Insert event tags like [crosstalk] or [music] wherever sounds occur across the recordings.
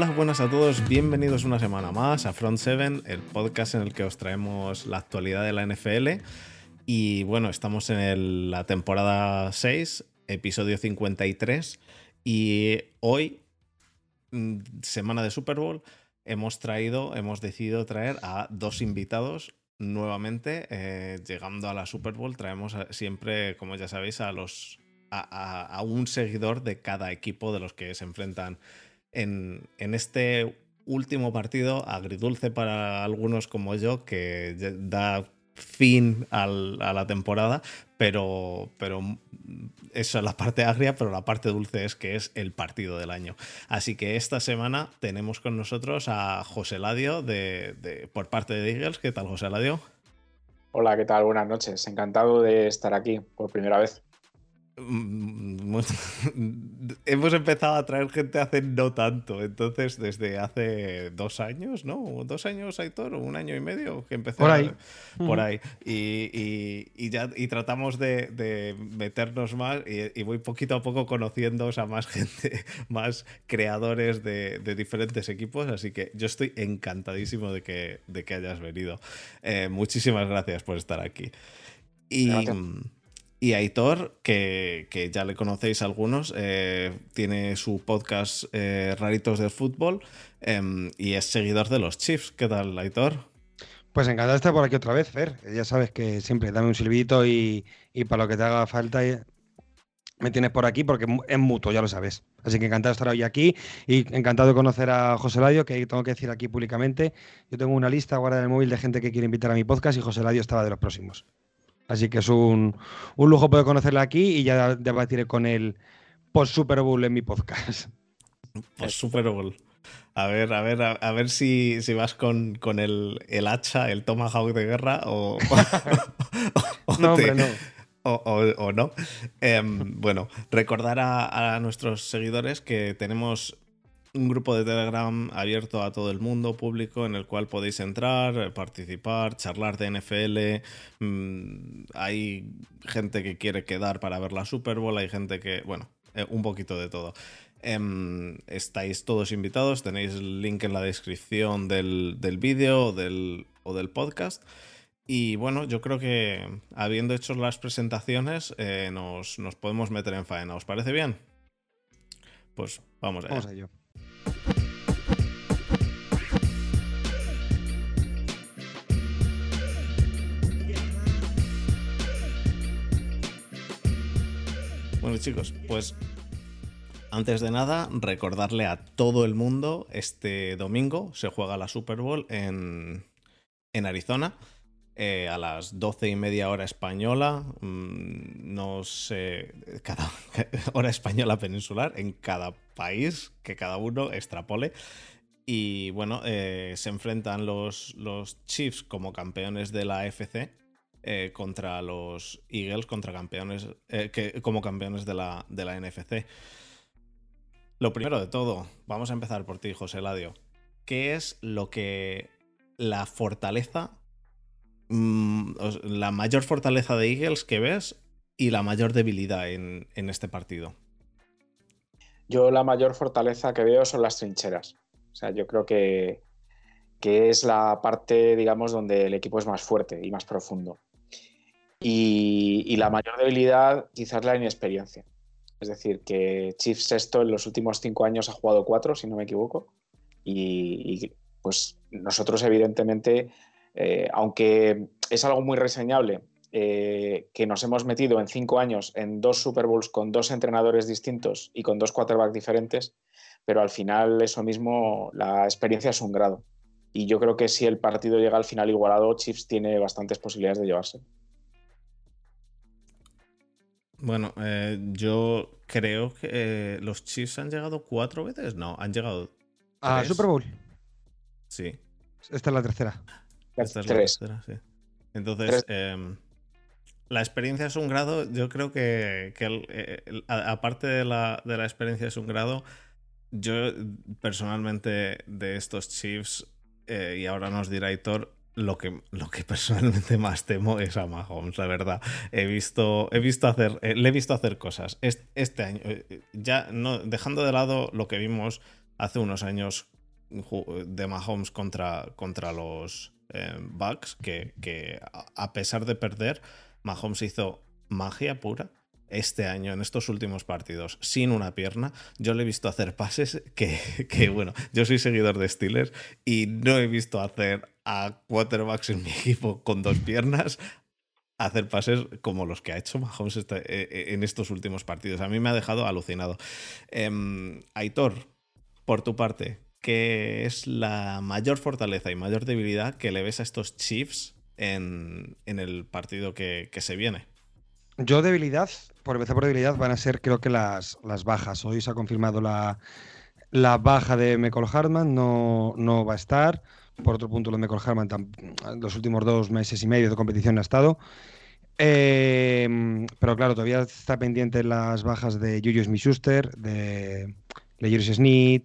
Hola, buenas a todos, bienvenidos una semana más a Front 7, el podcast en el que os traemos la actualidad de la NFL. Y bueno, estamos en la temporada 6, episodio 53, y hoy, mm, semana de Super Bowl, hemos traído, hemos decidido traer a dos invitados nuevamente. Eh, llegando a la Super Bowl, traemos siempre, como ya sabéis, a los a, un seguidor de cada equipo de los que se enfrentan en, este último partido, agridulce para algunos como yo, que da fin a la temporada, pero, pero es la parte agria, pero la parte dulce es que es el partido del año. Así que esta semana tenemos con nosotros a José Ladio de, por parte de Eagles. ¿Qué tal, José Ladio? Hola, ¿qué tal? Buenas noches. Encantado de estar aquí por primera vez. Mm, [laughs] hemos empezado a traer gente hace no tanto, entonces desde hace dos años, ¿no? Dos años, Aitor, un año y medio que empecé por ahí, por ahí. Y, ya y tratamos de, meternos más y, voy poquito a poco conociendo a más [laughs] gente, más creadores de, diferentes equipos, así que yo estoy encantadísimo de que, de que hayas venido. Eh, muchísimas gracias por estar aquí. Y... Y Aitor, que, ya le conocéis algunos, eh, tiene su podcast eh, Raritos del Fútbol em, y es seguidor de los Chiefs. ¿Qué tal, Aitor? Pues encantado de estar por aquí otra vez, Fer. Ya sabes que siempre dame un silbito y, para lo que te haga falta eh, me tienes por aquí porque es mutuo, ya lo sabes. Así que encantado de estar hoy aquí y encantado de conocer a José Ladio, que tengo que decir aquí públicamente. Yo tengo una lista guardada en el móvil de gente que quiere invitar a mi podcast y José Ladio estaba de los próximos. Así que es un, lujo poder conocerle aquí y ya debatiré con él post Super Bowl en mi podcast. Post Super Bowl. A ver, a ver, a, ver si, si, vas con, con el, el, hacha, el Tomahawk de guerra o. no, hombre, no. O, no. Em, bueno, recordar a, a, nuestros seguidores que tenemos un grupo de Telegram abierto a todo el mundo, público, en el cual podéis entrar, participar, charlar de NFL. Mm, hay gente que quiere quedar para ver la Super Bowl, hay gente que, bueno, eh, un poquito de todo. Em, estáis todos invitados, tenéis el link en la descripción del, del vídeo o del, o del podcast. Y bueno, yo creo que habiendo hecho las presentaciones, eh, nos, nos, podemos meter en faena. ¿Os parece bien? Pues vamos Vamos a ello. Bueno chicos, pues antes de nada, recordarle a todo el mundo, este domingo se juega la Super Bowl en, en Arizona. Eh, a las doce y media hora española, mm, no sé, cada [laughs] hora española peninsular en cada país, que cada uno extrapole. Y bueno, eh, se enfrentan los, los Chiefs como campeones de la AFC eh, contra los Eagles, contra campeones, que, como campeones de la, NFC. Lo primero de todo, vamos a empezar por ti, José Ladio. ¿Qué es lo que la fortaleza Mm, la mayor fortaleza de Eagles que ves y la mayor debilidad en, este partido? Yo la mayor fortaleza que veo son las trincheras. O sea, yo creo que, que es la parte, digamos, donde el equipo es más fuerte y más profundo. Y, la mayor debilidad quizás la inexperiencia. Es decir, que Chiefs esto en los últimos cinco años ha jugado cuatro, si no me equivoco. y pues nosotros evidentemente eh, aunque es algo muy reseñable eh, que nos hemos metido en cinco años en dos Super Bowls con dos entrenadores distintos y con dos quarterbacks diferentes, pero al final eso mismo, la experiencia es un grado. Y yo creo que si el partido llega al final igualado, Chiefs tiene bastantes posibilidades de llevarse. Bueno, eh, yo creo que los Chiefs han llegado cuatro veces. No, han llegado. ¿A Super Bowl? Sí. Esta es la tercera. Esta es la tercera, sí. Entonces, em, la experiencia es un grado. Yo creo que, eh, aparte de la, de la experiencia es un grado, yo personalmente de estos Chiefs, eh, y ahora nos dirá Hitor, lo que, lo que personalmente más temo es a Mahomes, la verdad. He visto, he visto hacer, eh, le he visto hacer cosas. Este, año, ya no, dejando de lado lo que vimos hace unos años de Mahomes contra, contra los eh, Bucks, que, que a pesar de perder, Mahomes hizo magia pura este año, en estos últimos partidos, sin una pierna, yo le he visto hacer pases que, que, bueno, yo soy seguidor de Steelers y no he visto hacer a quarterbacks en mi equipo con dos piernas hacer pases como los que ha hecho Mahomes eh, eh, en estos últimos partidos. A mí me ha dejado alucinado. Em, Aitor, por tu parte, ¿qué es la mayor fortaleza y mayor debilidad que le ves a estos Chiefs en, el partido que, se viene? Yo debilidad, por empezar por debilidad, van a ser creo que las, las bajas. Hoy se ha confirmado la, la baja de Michael Hartman, no, no va a estar. Por otro punto, lo de Michael Harman, los últimos dos meses y medio de competición ha estado. Em, pero claro, todavía está pendiente las bajas de Julius Smith-Schuster, de Lejers Sneed,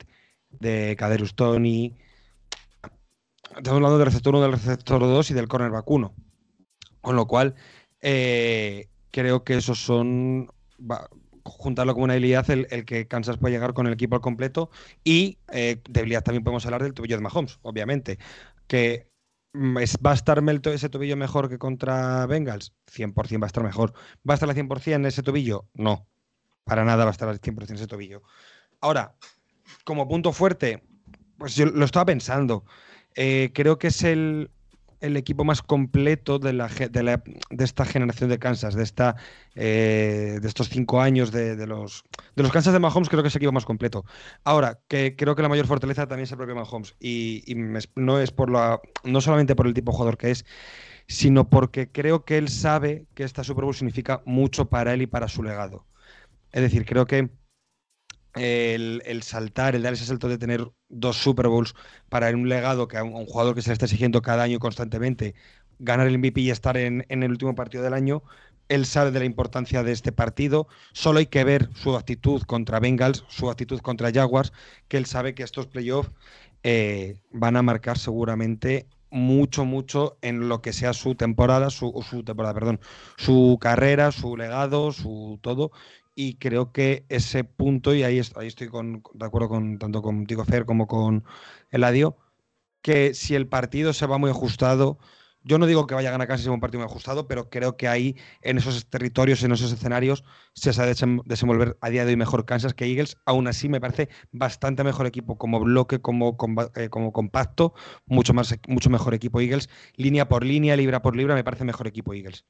de Caderus Tony. Estamos hablando del receptor 1, del receptor 2 y del corner vacuno. Con lo cual, eh, creo que esos son juntarlo como una debilidad el, que Kansas puede llegar con el equipo al completo y eh, debilidad también podemos hablar del tobillo de Mahomes, obviamente, que mm, ¿Va a estar ese tobillo mejor que contra Bengals? 100% va a estar mejor. ¿Va a estar al 100% ese tobillo? No. Para nada va a estar al 100% ese tobillo. Ahora, como punto fuerte, pues yo lo estaba pensando. Eh, creo que es el, el equipo más completo de, esta generación de Kansas, de, esta, eh, de estos cinco años de, los, de los Kansas de Mahomes, creo que es el equipo más completo. Ahora, creo que la mayor fortaleza también es el propio Mahomes. Y, no es por la, no solamente por el tipo de jugador que es, sino porque creo que él sabe que esta Super Bowl significa mucho para él y para su legado. Es decir, creo que el, saltar, el dar ese salto de tener dos Super Bowls para un legado que a un, jugador que se le está exigiendo cada año constantemente, ganar el MVP y estar en, el último partido del año, él sabe de la importancia de este partido. Solo hay que ver su actitud contra Bengals, su actitud contra Jaguars, que él sabe que estos playoffs eh, van a marcar seguramente mucho, mucho en lo que sea su temporada, su, su temporada, perdón, su carrera, su legado, su todo y creo que ese punto, y ahí, ahí estoy con, de acuerdo con tanto contigo, Fer, como con Eladio, que si el partido se va muy ajustado, yo no digo que vaya a ganar casi un partido muy ajustado, pero creo que ahí, en esos territorios, en esos escenarios, se sabe desenvolver a día de hoy mejor Kansas que Eagles. Aún así, me parece bastante mejor equipo como bloque, como, eh, como compacto, mucho, más, mucho mejor equipo Eagles. Línea por línea, libra por libra, me parece mejor equipo Eagles.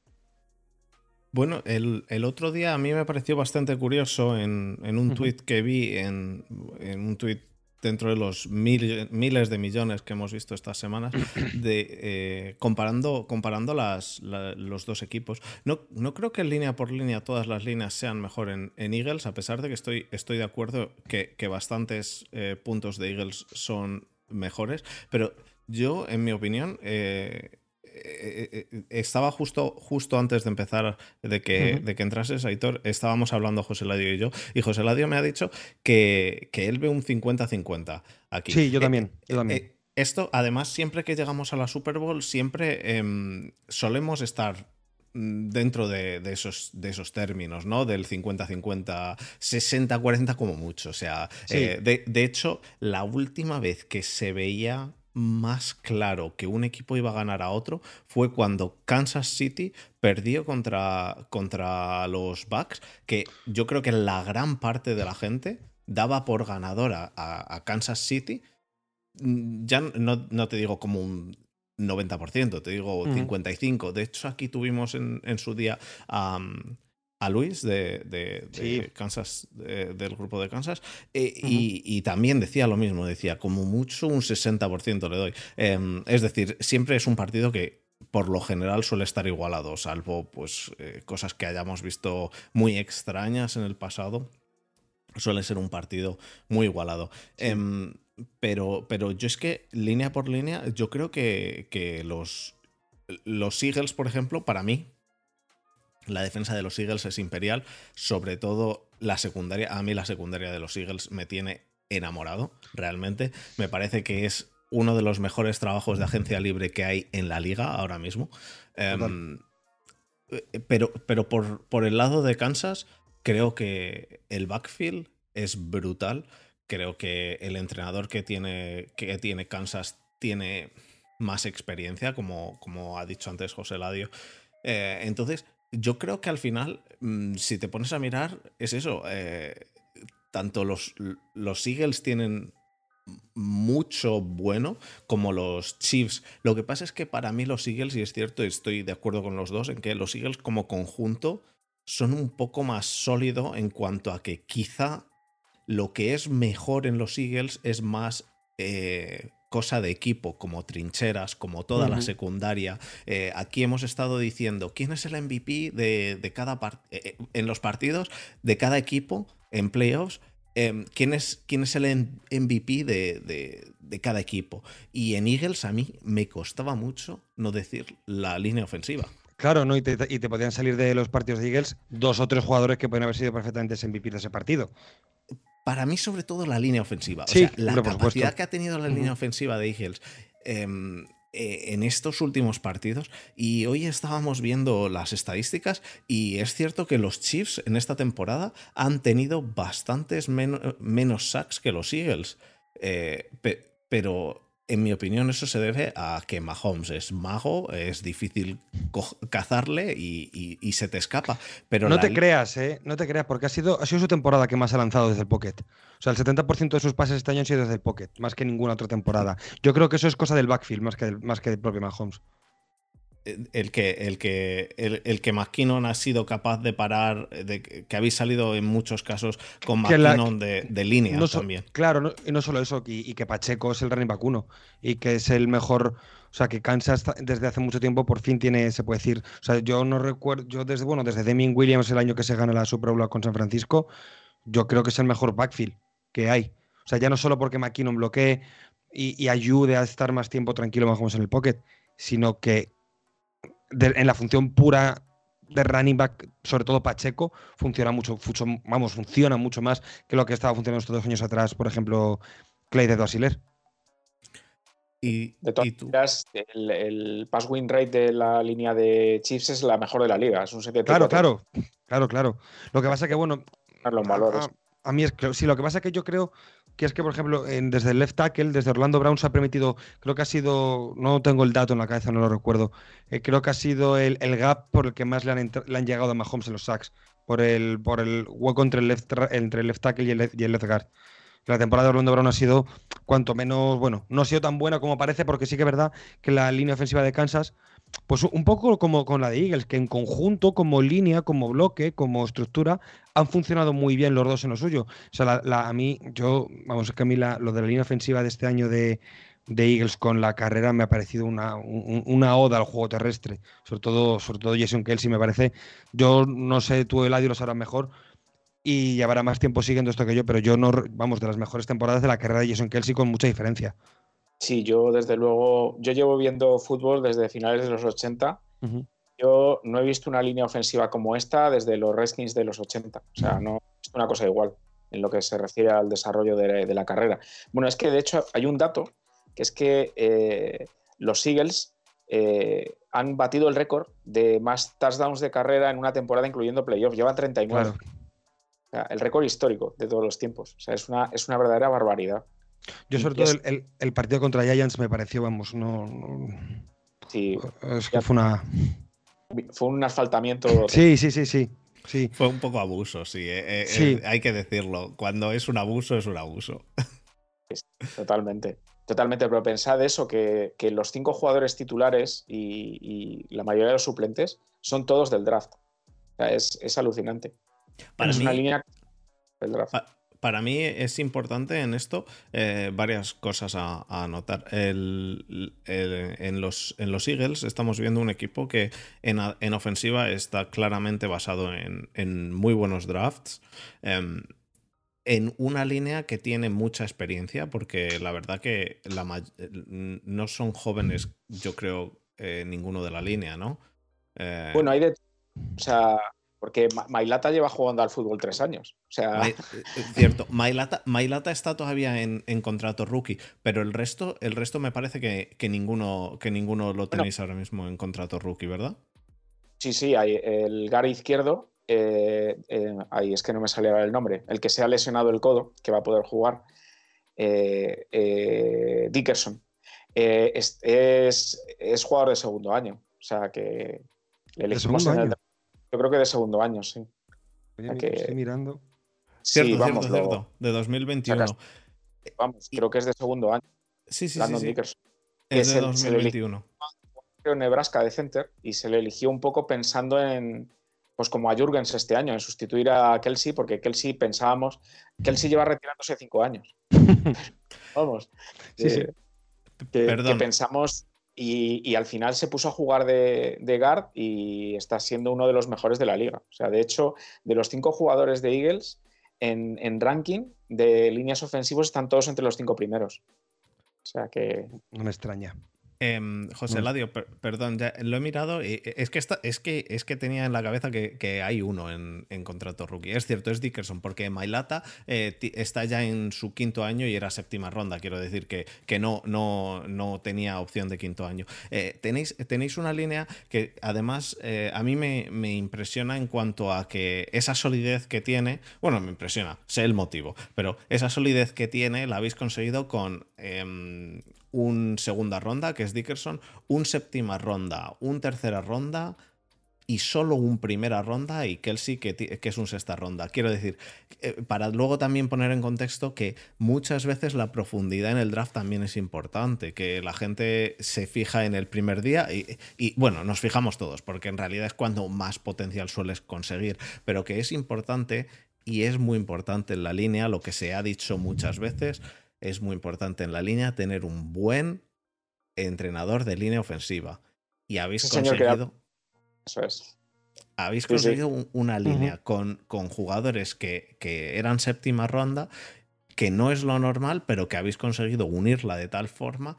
Bueno, el, otro día a mí me pareció bastante curioso en, un tuit que vi, en, un tuit dentro de los miles de millones que hemos visto estas semanas, [clears throat] de, eh, comparando, comparando las, los dos equipos. No, no creo que línea por línea todas las líneas sean mejor en, Eagles, a pesar de que estoy, estoy de acuerdo que, bastantes eh, puntos de Eagles son mejores, pero yo, en mi opinión, eh, eh, eh, eh, estaba justo, justo antes de empezar, de que, de que entrases, Aitor, estábamos hablando José Ladio y yo, y José Ladio me ha dicho que, él ve un 50-50 aquí. Sí, yo también. Yo también. esto, además, siempre que llegamos a la Super Bowl, siempre em, solemos estar mm, dentro de, esos, de esos términos, ¿no? Del 50-50, 60-40 como mucho. O sea, de, de hecho, la última vez que se veía más claro que un equipo iba a ganar a otro fue cuando Kansas City perdió contra, contra los Bucks, que yo creo que la gran parte de la gente daba por ganadora a, Kansas City. Mm, ya no, te digo como un 90%, te digo 55%. De hecho, aquí tuvimos en, su día a a Luis de, Kansas, del grupo de Kansas, eh, y, también decía lo mismo, decía, como mucho un 60% le doy. Em, es decir, siempre es un partido que por lo general suele estar igualado, salvo pues eh, cosas que hayamos visto muy extrañas en el pasado. Suele ser un partido muy igualado. Em, pero, pero yo es que línea por línea, yo creo que, que los, los Eagles, por ejemplo, para mí, la defensa de los Eagles es imperial, sobre todo la secundaria. A mí la secundaria de los Eagles me tiene enamorado, realmente. Me parece que es uno de los mejores trabajos de agencia libre que hay en la liga ahora mismo. Em, eh, pero pero por, por el lado de Kansas, creo que el backfield es brutal creo que el entrenador que tiene, que tiene Kansas tiene más experiencia, como, como ha dicho antes José Ladio. Eh, entonces, yo creo que al final, mm, si te pones a mirar, es eso. Eh, tanto los, los Eagles tienen mucho bueno como los Chiefs. Lo que pasa es que para mí los Eagles, y es cierto, estoy de acuerdo con los dos, en que los Eagles como conjunto son un poco más sólido en cuanto a que quizá lo que es mejor en los Eagles es más eh, cosa de equipo, como trincheras, como toda la secundaria. Eh, aquí hemos estado diciendo quién es el MVP de, cada eh, en los partidos de cada equipo en playoffs. Em, ¿quién, es, ¿Quién es el MVP de, de, cada equipo? Y en Eagles a mí me costaba mucho no decir la línea ofensiva. Claro, ¿no? Y te, y te podían salir de los partidos de Eagles dos o tres jugadores que pueden haber sido perfectamente MVP de ese partido para mí, sobre todo, la línea ofensiva. o sea, la capacidad que ha tenido la línea ofensiva de Eagles em, eh, en estos últimos partidos. Y hoy estábamos viendo las estadísticas y es cierto que los Chiefs en esta temporada han tenido bastantes menos sacks que los Eagles. Eh, pero en mi opinión, eso se debe a que Mahomes es mago, es difícil cazarle y, se te escapa. Pero no te creas, ¿eh? No te creas, porque ha sido, ha sido su temporada que más ha lanzado desde el pocket. O sea, el 70% de sus pases este año han sido desde el pocket, más que ninguna otra temporada. Yo creo que eso es cosa del backfield, más que, más que del propio Mahomes el que, el que, el, que McKinnon ha sido capaz de parar, de, que habéis salido en muchos casos con McKinnon de, línea también. Claro, y no solo eso, y, que Pacheco es el running back uno y que es el mejor, o sea, que Kansas desde hace mucho tiempo por fin tiene, se puede decir, o sea, yo no recuerdo, yo desde, bueno, desde Deming Williams el año que se gana la Super Bowl con San Francisco, yo creo que es el mejor backfield que hay. O sea, ya no solo porque McKinnon bloquee y, y ayude a estar más tiempo tranquilo más en el pocket, sino que en la función pura de running back, sobre todo Pacheco, funciona mucho, vamos, funciona mucho más que lo que estaba funcionando estos dos años atrás, por ejemplo, Clay de Doasiler. Y, de todas maneras, el, pass win rate de la línea de Chiefs es la mejor de la liga. Es un Claro, claro, claro, claro. Lo que pasa que, bueno. Los valores. A, a, mí es sí, lo que pasa es que yo creo que es que, por ejemplo, desde el left tackle, desde Orlando Brown se ha permitido, creo que ha sido, no tengo el dato en la cabeza, no lo recuerdo, eh, creo que ha sido el, gap por el que más le han, le han, llegado a Mahomes en los sacks, por el, por el hueco entre el left, entre el left tackle y el, y el left guard. La temporada de Orlando Brown ha sido cuanto menos, bueno, no ha sido tan buena como parece, porque sí que es verdad que la línea ofensiva de Kansas pues un poco como con la de Eagles, que en conjunto, como línea, como bloque, como estructura, han funcionado muy bien los dos en lo suyo. O sea, a mí, yo, vamos, es que a mí lo de la línea ofensiva de este año de, Eagles con la carrera me ha parecido una, una, oda al juego terrestre. Sobre todo, sobre todo Jason Kelsey me parece. Yo no sé, tú Eladio lo sabrás mejor y llevará más tiempo siguiendo esto que yo, pero yo no, vamos, de las mejores temporadas de la carrera de Jason Kelsey con mucha diferencia. Sí, yo desde luego, yo llevo viendo fútbol desde finales de los 80. Yo no he visto una línea ofensiva como esta desde los Redskins de los 80. O sea, no he visto una cosa igual en lo que se refiere al desarrollo de, la carrera. Bueno, es que de hecho hay un dato, que es que eh, los Eagles eh, han batido el récord de más touchdowns de carrera en una temporada, incluyendo playoffs. Llevan 39. O sea, el récord histórico de todos los tiempos. O sea, es una, es una verdadera barbaridad. Yo sobre todo el, partido contra Giants me pareció, vamos, no... sí. Es que fue una... Fue un asfaltamiento. [laughs] Sí, sí, sí, sí. Sí. Fue un poco abuso, sí, eh, eh, hay que decirlo. Cuando es un abuso, es un abuso. Totalmente. Totalmente, pero pensad eso, que, los cinco jugadores titulares y, la mayoría de los suplentes son todos del draft. es, alucinante. Para es una línea del draft para mí es importante en esto eh, varias cosas a, anotar. en, los, en los Eagles estamos viendo un equipo que en, ofensiva está claramente basado en, muy buenos drafts. Em, en una línea que tiene mucha experiencia, porque la verdad que no son jóvenes, yo creo, eh, ninguno de la línea, ¿no? Eh, bueno, hay de. O sea, porque Mailata lleva jugando al fútbol tres años. O sea... Eh, cierto, Mailata, está todavía en, contrato rookie, pero el resto, el resto me parece que, ninguno, que ninguno lo tenéis ahora mismo en contrato rookie, ¿verdad? Sí, sí, hay el Gary Izquierdo, eh, eh, ahí es que no me sale ahora el nombre, el que se ha lesionado el codo, que va a poder jugar, Dickerson, es, es, jugador de segundo año. O sea que le elegimos en el, Yo creo que de segundo año, sí. estoy mirando. Sí, vamos, de 2021. vamos, creo que es de segundo año. Sí, sí, sí, Dickerson. Es de 2021. En Nebraska de center y se le eligió un poco pensando en, pues como a Jurgens este año, en sustituir a Kelsey, porque Kelsey pensábamos, Kelsey lleva retirándose cinco años. [laughs] Vamos. Sí, sí. Que, pensamos y, al final se puso a jugar de, guard y está siendo uno de los mejores de la liga. O sea, de hecho, de los cinco jugadores de Eagles, en, en ranking de líneas ofensivas están todos entre los cinco primeros. O sea que. No me extraña. Em, José mm. Ladio, perdón, ya lo he mirado. Y es, que es, que, es que tenía en la cabeza que, hay uno en, contrato rookie. Es cierto, es Dickerson, porque Mailata eh, está ya en su quinto año y era séptima ronda. Quiero decir que, que no, no, no tenía opción de quinto año. Eh, tenéis, tenéis una línea que además eh, a mí me, me, impresiona en cuanto a que esa solidez que tiene, bueno, me impresiona, sé el motivo, pero esa solidez que tiene la habéis conseguido con em, un segunda ronda, que es Dickerson, un séptima ronda, un tercera ronda y solo un primera ronda y Kelsey que, es un sexta ronda. Quiero decir, eh, para luego también poner en contexto que muchas veces la profundidad en el draft también es importante, que la gente se fija en el primer día y, y bueno, nos fijamos todos, porque en realidad es cuando más potencial sueles conseguir, pero que es importante y es muy importante en la línea, lo que se ha dicho muchas veces, es muy importante en la línea tener un buen entrenador de línea ofensiva. Y habéis conseguido. Eso es. Habéis conseguido una línea con, con, jugadores que, eran séptima ronda, que no es lo normal, pero que habéis conseguido unirla de tal forma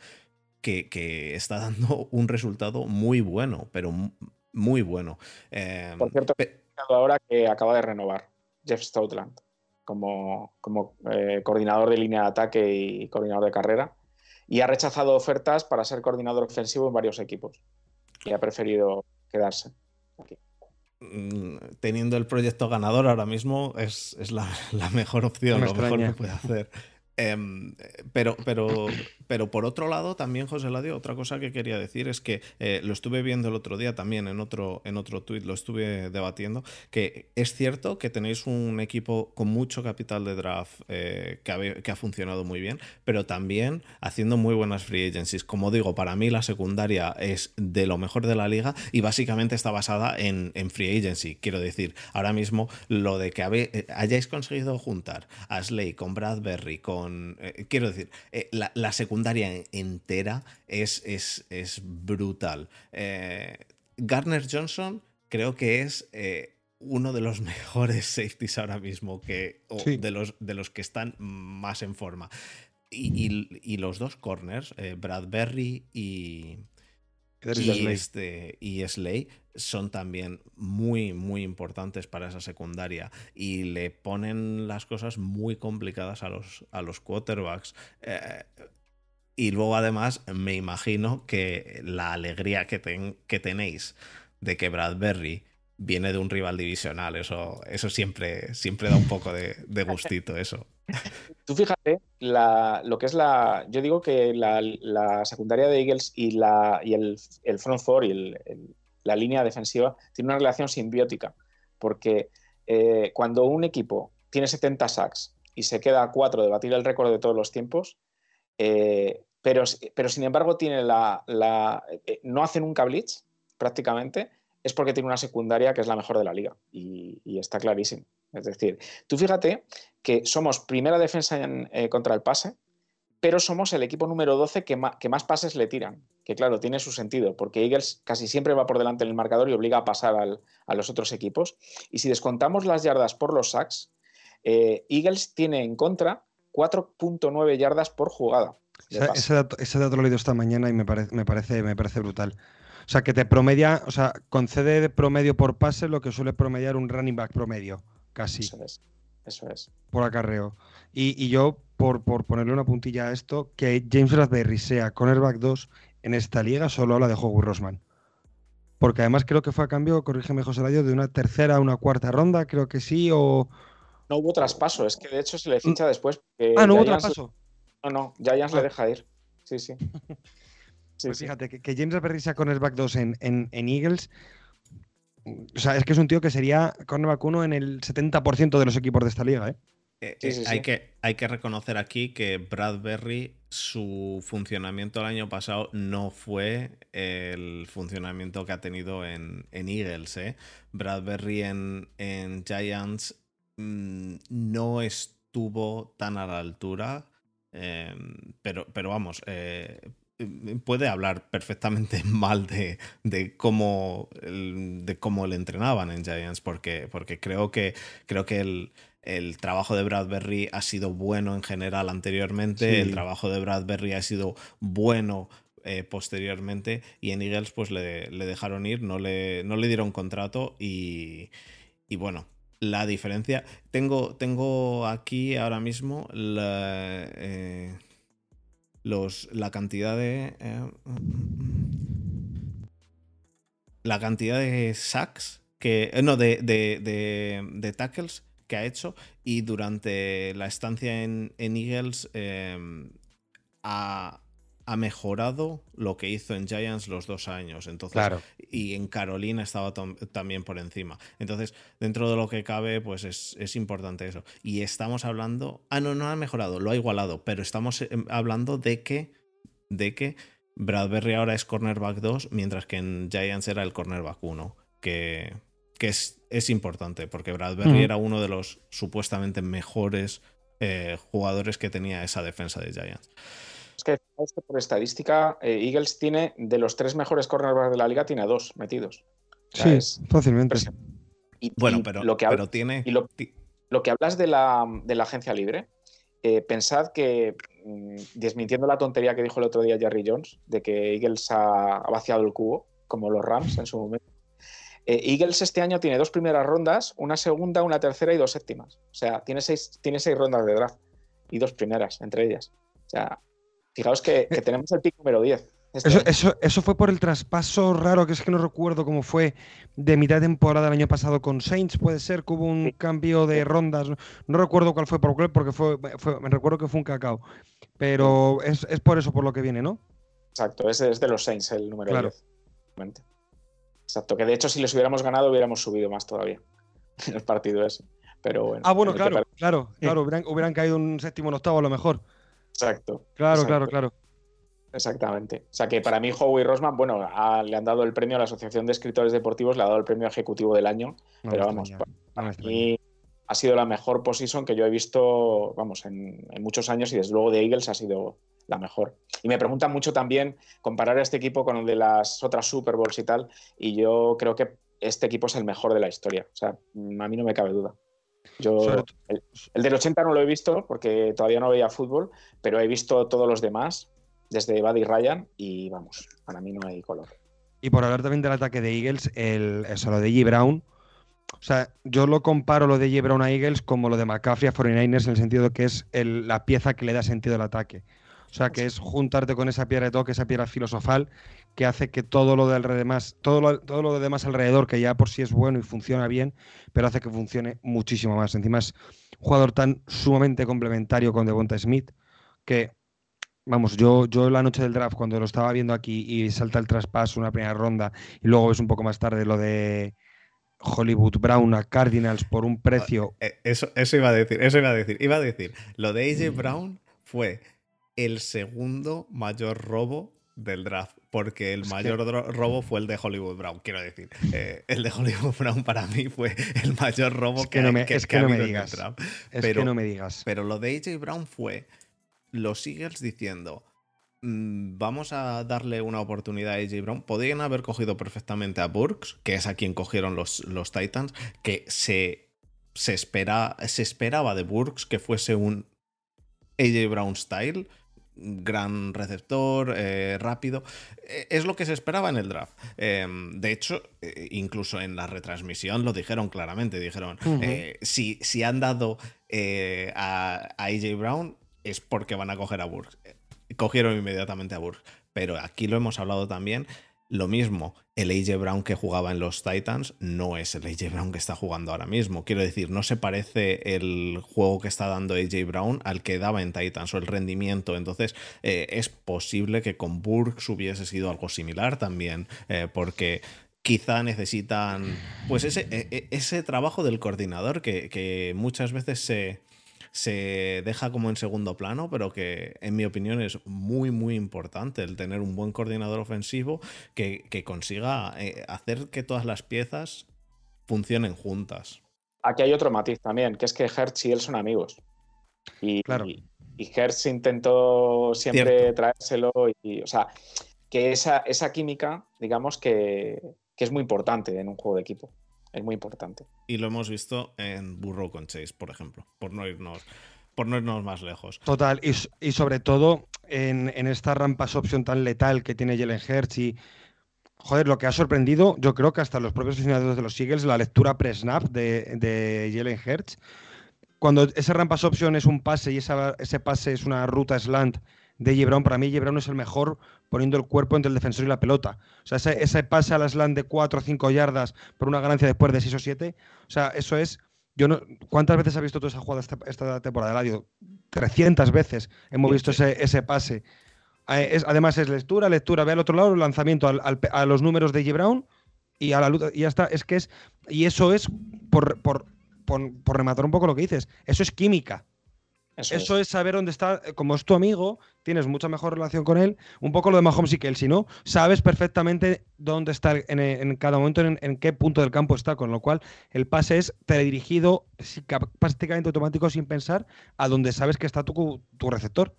que, está dando [laughs] un resultado muy bueno, pero muy bueno. Por cierto, ahora que acaba de renovar Jeff Stoutland como, como eh, coordinador de línea de ataque y coordinador de carrera y ha rechazado ofertas para ser coordinador ofensivo en varios equipos y ha preferido quedarse aquí. Mm, teniendo el proyecto ganador ahora mismo es, la, mejor opción, lo mejor que puede hacer. Em, pero, pero, pero por otro lado, también, José Ladio, otra cosa que quería decir es que eh, lo estuve viendo el otro día también en otro, en otro tuit, lo estuve debatiendo, que es cierto que tenéis un equipo con mucho capital de draft eh, que, que, ha funcionado muy bien, pero también haciendo muy buenas free agencies. Como digo, para mí la secundaria es de lo mejor de la liga y básicamente está basada en, en free agency. Quiero decir, ahora mismo lo de que eh, hayáis conseguido juntar a Slay con Bradbury, con eh, quiero decir, eh, la, secundaria entera es, es, brutal. Eh, Garner Johnson creo que es uno de los [laughs] mejores safeties ahora mismo, que, de, los, de los que están más en forma. Y, los dos corners, Bradbury y, y, este, y Slay son también muy, muy importantes para esa secundaria y le ponen las cosas muy complicadas a los, a los quarterbacks. Eh, y luego además me imagino que la alegría que, que tenéis de que Bradbury viene de un rival divisional, eso, eso siempre, siempre da un poco de, gustito eso. Tú fíjate, lo que es la. Yo digo que la, secundaria de Eagles y, la, y el, front four y el la línea defensiva tiene una relación simbiótica, porque eh, cuando un equipo tiene 70 sacks y se queda a 4 de batir el récord de todos los tiempos, eh, pero, pero, sin embargo tiene la, eh, no hace nunca blitz prácticamente, es porque tiene una secundaria que es la mejor de la liga y, está clarísimo. Es decir, tú fíjate que somos primera defensa contra el pase, pero somos el equipo número 12 que más, pases le tiran. Que claro, tiene su sentido, porque Eagles casi siempre va por delante en el marcador y obliga a pasar a los otros equipos. Y si descontamos las yardas por los sacks, eh, Eagles tiene en contra 4.9 yardas por jugada. Ese, dato, lo he leído esta mañana y me me, parece, me parece brutal. O sea, que te promedia, o sea, concede de promedio por pase lo que suele promediar un running back promedio, casi. Eso es. Eso es. Por acarreo. Y, yo, por, por, ponerle una puntilla a esto, que James Raspberry sea cornerback 2 en esta liga solo habla de Howie Rosman. porque además creo que fue a cambio, corrígeme José Layo, de una tercera a una cuarta ronda, creo que sí, o... No hubo traspaso, es que de hecho se le ficha después. Ah, no hubo traspaso. No, no, Giants le ah. deja ir. Sí, sí. [laughs] pues fíjate, que, James Berry sea cornerback 2 en, en, en, Eagles. O sea, es que es un tío que sería cornerback 1 en el 70% de los equipos de esta liga, ¿eh? Eh, eh, hay, que, hay que reconocer aquí que Bradbury, su funcionamiento el año pasado no fue el funcionamiento que ha tenido en, Eagles. ¿eh? Bradbury en, en Giants mm, no estuvo tan a la altura, em, pero, pero vamos, puede hablar perfectamente [laughs] mal de, de, cómo, de cómo le entrenaban en Giants, porque, porque creo que, creo que el el trabajo de Bradbury ha sido bueno en general anteriormente, el trabajo de Bradbury ha sido bueno eh, posteriormente y en Eagles pues le, dejaron ir, no le, no le dieron contrato y, y, bueno, la diferencia, tengo, tengo aquí ahora mismo la, eh, los, la cantidad de... Eh, la cantidad de sacks que... No, de, de, de tackles que ha hecho y durante la estancia en, Eagles em, ha, mejorado lo que hizo en Giants los dos años. Entonces, Y en Carolina estaba también por encima. Entonces, dentro de lo que cabe, pues es, importante eso. Y estamos hablando. Ah, no, no ha mejorado, lo ha igualado, pero estamos em, hablando de que. De que Bradbury ahora es cornerback 2, mientras que en Giants era el cornerback 1. Que, que es, es importante, porque Bradbury era uno de los supuestamente mejores eh, jugadores que tenía esa defensa de Giants. Es que por estadística, eh, Eagles tiene de los tres mejores cornerbacks de la liga, tiene a dos metidos. sí, fácilmente. Y, bueno, pero, lo que pero tiene. Y lo, que hablas de la, de la agencia libre, eh, pensad que, mm, desmintiendo la tontería que dijo el otro día Jerry Jones, de que Eagles ha vaciado el cubo, como los Rams en su momento, eh, Eagles este año tiene dos primeras rondas, una segunda, una tercera y dos séptimas. O sea, tiene seis, tiene seis rondas de draft y dos primeras entre ellas. O sea, fijaos que, eh, tenemos el pick número 10. Este eso, fue por el traspaso raro, que es que no recuerdo cómo fue, de mitad de temporada del año pasado con Saints, puede ser que hubo un cambio de rondas, no, recuerdo cuál fue por porque fue, me recuerdo que fue un cacao, pero es, por eso por lo que viene, ¿no? Exacto, es, es de los Saints el número claro. 10. Exacto, que de hecho si les hubiéramos ganado hubiéramos subido más todavía [laughs] en el partido ese. Pero bueno. Ah, bueno, claro, claro, claro, hubieran, caído un séptimo o octavo a lo mejor. Exacto. Claro, claro, claro. Exactamente. O sea que para mí Howie Rosman, bueno, le han dado el premio a la Asociación de Escritores Deportivos, le ha dado el premio ejecutivo del año, pero vamos, para, mí ha sido la mejor posición que yo he visto, vamos, en, en, muchos años y desde luego de Eagles ha sido la mejor. Y me preguntan mucho también comparar a este equipo con el de las otras Super Bowls y tal, y yo creo que este equipo es el mejor de la historia. O sea, a mí no me cabe duda. Yo, el, del 80 no lo he visto porque todavía no veía fútbol, pero he visto todos los demás, desde Buddy Ryan, y vamos, para mí no hay color. Y por hablar también del ataque de Eagles, el, eso, lo de G. Brown, o sea, yo lo comparo lo de G. Brown a Eagles como lo de McCaffrey a 49ers en el sentido de que es la pieza que le da sentido al ataque. O sea, que es juntarte con esa piedra de toque, esa piedra filosofal, que hace que todo lo, del demás, todo lo, todo lo demás alrededor, que ya por sí es bueno y funciona bien, pero hace que funcione muchísimo más. Encima es un jugador tan sumamente complementario con Devonta Smith, que, vamos, yo, yo la noche del draft, cuando lo estaba viendo aquí y salta el traspaso, una primera ronda, y luego ves un poco más tarde lo de Hollywood Brown a Cardinals por un precio. Eh, eso, eso iba a decir, eso iba a decir. Iba a decir, lo de AJ Brown fue el segundo mayor robo del draft, porque el mayor robo fue el de Hollywood Brown, quiero decir. Eh, el de Hollywood Brown para mí fue el mayor robo es que, no me, es que no me digas. Es pero, que no me digas. Pero lo de AJ Brown fue los Eagles diciendo mm, vamos a darle una oportunidad a AJ Brown. Podrían haber cogido perfectamente a Burks, que es a quien cogieron los, los Titans, que se, se, espera, se esperaba de Burks que fuese un AJ Brown style gran receptor, eh, rápido. Eh, es lo que se esperaba en el draft. Em, de hecho, eh, incluso en la retransmisión lo dijeron claramente. Dijeron, si, si, han dado a, AJ Brown es porque van a coger a Burks. Cogieron inmediatamente a Burks. Pero aquí lo hemos hablado también. Lo mismo, el AJ Brown que jugaba en los Titans no es el AJ Brown que está jugando ahora mismo. Quiero decir, no se parece el juego que está dando AJ Brown al que daba en Titans o el rendimiento. Entonces, eh, es posible que con Burks hubiese sido algo similar también, eh, porque quizá necesitan pues ese, e, e, ese trabajo del coordinador que, que muchas veces se se deja como en segundo plano, pero que en mi opinión es muy, muy importante el tener un buen coordinador ofensivo que, consiga eh, hacer que todas las piezas funcionen juntas. Aquí hay otro matiz también, que es que Hertz y él son amigos. Y, claro. y, Hertz intentó siempre traérselo y, o sea, que esa, esa química, digamos que, que es muy importante en un juego de equipo es muy importante. Y lo hemos visto en Burrow con Chase, por ejemplo, por no irnos, por no irnos más lejos. Total, y, sobre todo en, esta rampas opción tan letal que tiene Jalen Hertz y. Joder, lo que ha sorprendido, yo creo que hasta los propios aficionados de los Eagles, la lectura pre-snap de, de Jalen Hertz. Cuando ese rampas option es un pase y ese pase es una ruta slant de Brown. Para mí, Brown es el mejor poniendo el cuerpo entre el defensor y la pelota. O sea, ese, ese pase al slant de 4 o 5 yardas por una ganancia después de 6 o 7. O sea, eso es. Yo no, ¿Cuántas veces has visto tú esa jugada esta, temporada, Eladio? 300 veces hemos visto ese, ese pase. Eh, además, es lectura, lectura, ve al otro lado, lanzamiento a los números de J. Brown y, a la, y ya está. Es que es. Y eso es, por, por, por rematar un poco lo que dices, eso es química. Eso, es. saber dónde está, eh, como es tu amigo, tienes mucha mejor relación con él, un poco lo de Mahomes y que si ¿no? Sabes perfectamente dónde está en, cada momento, en, qué punto del campo está, con lo cual el pase es teledirigido prácticamente automático sin pensar a donde sabes que está tu, tu receptor.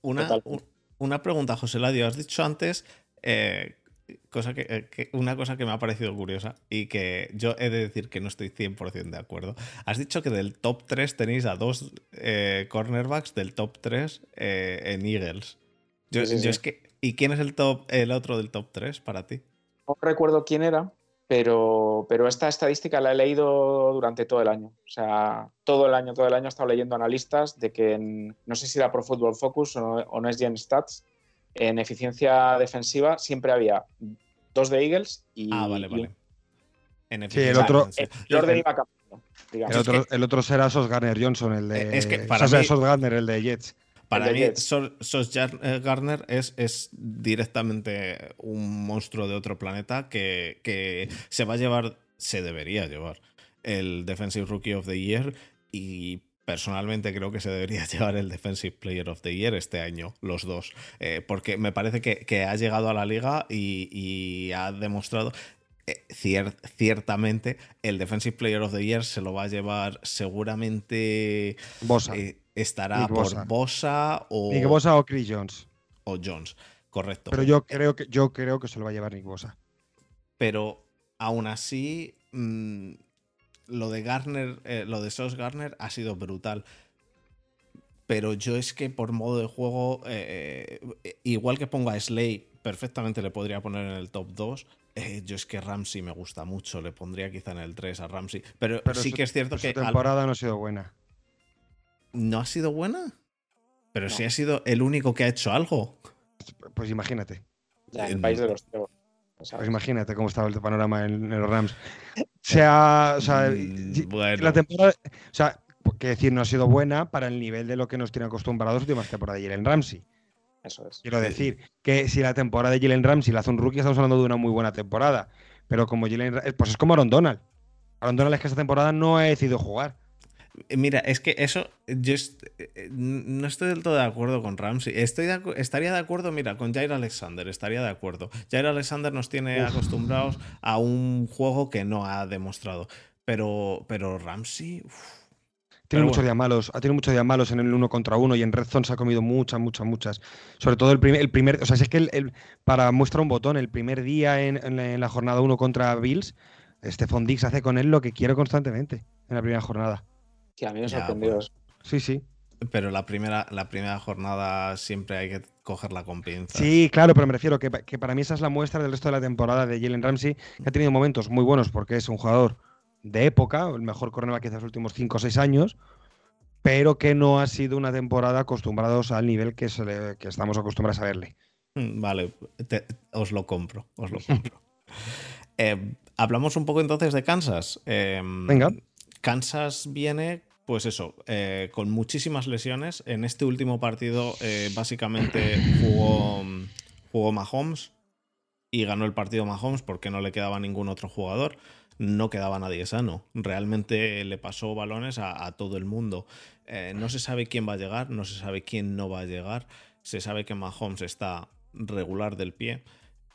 Una, una pregunta, José Ladio. Has dicho antes eh, cosa eh, que, una cosa que me ha parecido curiosa y que yo he de decir que no estoy 100% de acuerdo. Has dicho que del top 3 tenéis a dos eh, cornerbacks del top 3 eh, en Eagles. Yo, es que, ¿Y quién es el, top, el otro del top 3 para ti? No recuerdo quién era, pero, pero esta estadística la he leído durante todo el año. O sea, todo el año, todo el año he estado leyendo analistas de que no sé si era Pro Football Focus o no, o no es Gen Stats, en eficiencia defensiva siempre había dos de Eagles y. Ah, vale, vale. sí, el otro. El orden iba cambiando. El otro, el otro, será Sos Garner Johnson, el de. Es que para mí, Sos Garner, el de Jets. Para mí, Sos, eh, Garner es, es, directamente un monstruo de otro planeta que, que se va a llevar, se debería llevar, el Defensive Rookie of the Year y personalmente creo que se debería [laughs] llevar el Defensive Player of the Year este año, los dos, eh, porque me parece que, ha llegado a la liga y, ha demostrado... Eh, ciertamente el Defensive Player of the Year se lo va a llevar seguramente Bosa. Eh, estará por Bosa o Nick Bosa o Chris Jones. o Jones correcto. Pero yo creo que yo creo que se lo va a llevar Nick Bosa. Pero aún así mm, lo de Garner, eh, lo de Sos Garner ha sido brutal. Pero yo es que por modo de juego, eh, eh, igual que pongo a Slay, perfectamente le podría poner en el top 2. yo es que Ramsey me gusta mucho, le pondría quizá en el 3 a Ramsey. Pero, sí que es cierto que. La temporada no ha sido buena. ¿No ha sido buena? Pero sí ha sido el único que ha hecho algo. Pues imagínate. el país de los pues imagínate cómo estaba el panorama en, los Rams. [laughs] sea, o sea, mm, la temporada, o sea, que decir, no ha sido buena para el nivel de lo que nos tiene acostumbrados últimas temporadas de Jalen Ramsey. Eso es. Quiero decir que si la temporada de Jalen Ramsey la hace un rookie, estamos hablando de una muy buena temporada. Pero como Jalen, pues es como Aaron Donald. Aaron Donald es que esta temporada no ha decidido jugar. Mira, es que eso, yo eh, no estoy del todo de acuerdo con Ramsey. Estoy estaría de acuerdo, mira, con Jair Alexander, estaría de acuerdo. Jair Alexander nos tiene acostumbrados a un juego que no ha demostrado. Pero, pero Ramsey. Tiene muchos días malos, ha tenido muchos días malos en el uno contra uno y en Red Zone se ha comido muchas, muchas, muchas. Sobre todo el primer, el primer o sea, es que el, para muestra un botón, el primer día en, la jornada 1 contra Bills, Stephon Dix hace con él lo que quiere constantemente en la primera jornada. Que a mí me sorprendió. Pues. Sí, sí. Pero la primera, la primera jornada siempre hay que cogerla con pinzas. Sí, claro, pero me refiero que, que, para mí esa es la muestra del resto de la temporada de Jalen Ramsey, que ha tenido momentos muy buenos porque es un jugador de época, el mejor cornerback quizás los últimos 5 o 6 años, pero que no ha sido una temporada acostumbrados al nivel que, que estamos acostumbrados a verle. Vale, os lo compro, os lo compro. [laughs] Eh, hablamos un poco entonces de Kansas. Em, Venga. Kansas viene, pues eso, eh, con muchísimas lesiones. En este último partido, eh, básicamente jugó, jugó Mahomes y ganó el partido Mahomes porque no le quedaba ningún otro jugador. No quedaba nadie sano. Realmente le pasó balones a, todo el mundo. no se sabe quién va a llegar, no se sabe quién no va a llegar. Se sabe que Mahomes está regular del pie.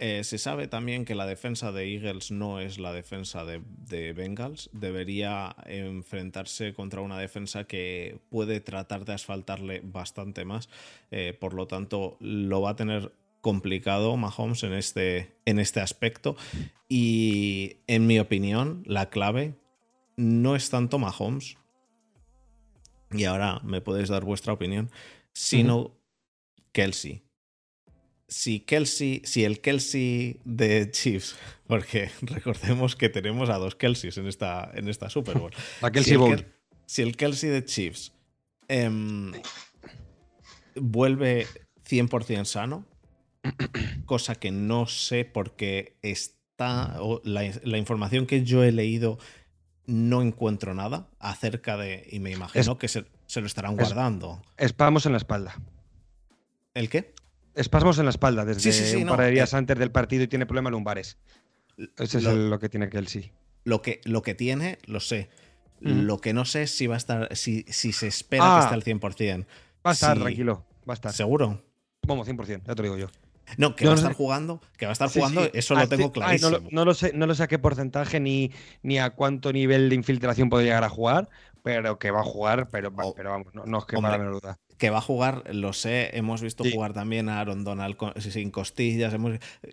Eh, se sabe también que la defensa de Eagles no es la defensa de, Bengals. Debería enfrentarse contra una defensa que puede tratar de asfaltarle bastante más. Eh, por lo tanto, lo va a tener complicado Mahomes en este, en este aspecto. Y en mi opinión, la clave no es tanto Mahomes. Y ahora me podéis dar vuestra opinión, sino Kelsey si Kelsey, si el Kelsey de Chiefs, porque [laughs] recordemos que tenemos a dos Kelseys en esta, en esta Super Bowl. [laughs] si, el, si el Kelsey de Chiefs em, vuelve 100% sano, [clears throat] cosa que no sé porque está, la, información que yo he leído no encuentro nada acerca de, y me imagino que se, lo estarán guardando. Espamos en la espalda. ¿El qué? Espasmos en la espalda desde un par de días eh, antes del partido y tiene problemas lumbares. Eso es lo, que tiene Kelsey. Lo que, lo que tiene, lo sé. Lo que no sé es si va a estar, si, si se espera que esté al 100%. Va a estar, tranquilo. Va a estar. ¿Seguro? Vamos, 100%, ya te lo digo yo. No, que va a estar jugando, que va a estar jugando, eso lo ah, tengo clarísimo. no, lo sé, no lo sé a qué porcentaje ni, ni a cuánto nivel de infiltración puede llegar a jugar, pero que va a jugar, pero, oh, pero vamos, no, es que para la menor duda que va a jugar, lo sé, hemos visto jugar también a Aaron Donald sin costillas,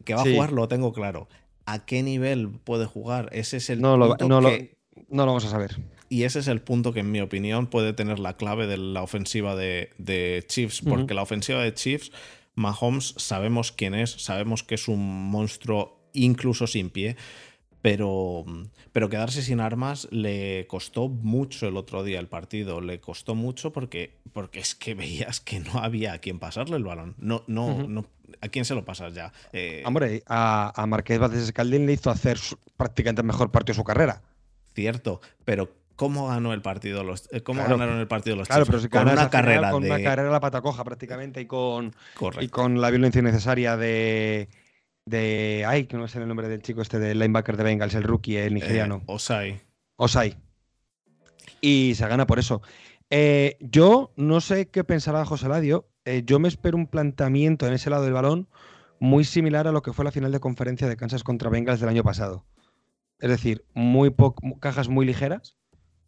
que va a jugar lo tengo claro. ¿A qué nivel puede jugar? Ese es el no punto no, que... no lo vamos a saber. Y ese es el punto que, en mi opinión, puede tener la clave de la ofensiva de, Chiefs, porque la ofensiva de Chiefs, Mahomes, sabemos quién es, sabemos que es un monstruo incluso sin pie pero, pero quedarse sin armas le costó mucho el otro día el partido. Le costó mucho porque, porque es que veías que no había a quien pasarle el balón. No, no, no, ¿A quién se lo pasas ya? Eh, Hombre, a, a Marqués Vázquez Escaldín le hizo hacer prácticamente el mejor partido de su carrera. Cierto, pero ¿cómo ganó el partido los eh, cómo ganaron el partido los claro, pero con una carrera con una carrera a la pata coja prácticamente y con y con la violencia innecesaria de de. Ay, que no sé el nombre del chico este del linebacker de Bengals, el rookie, el nigeriano. Eh, Osai. Osai. Y se gana por eso. Eh, yo no sé qué pensará José Ladio. Eh, yo me espero un planteamiento en ese lado del balón muy similar a lo que fue la final de conferencia de Kansas contra Bengals del año pasado. Es decir, muy cajas muy ligeras,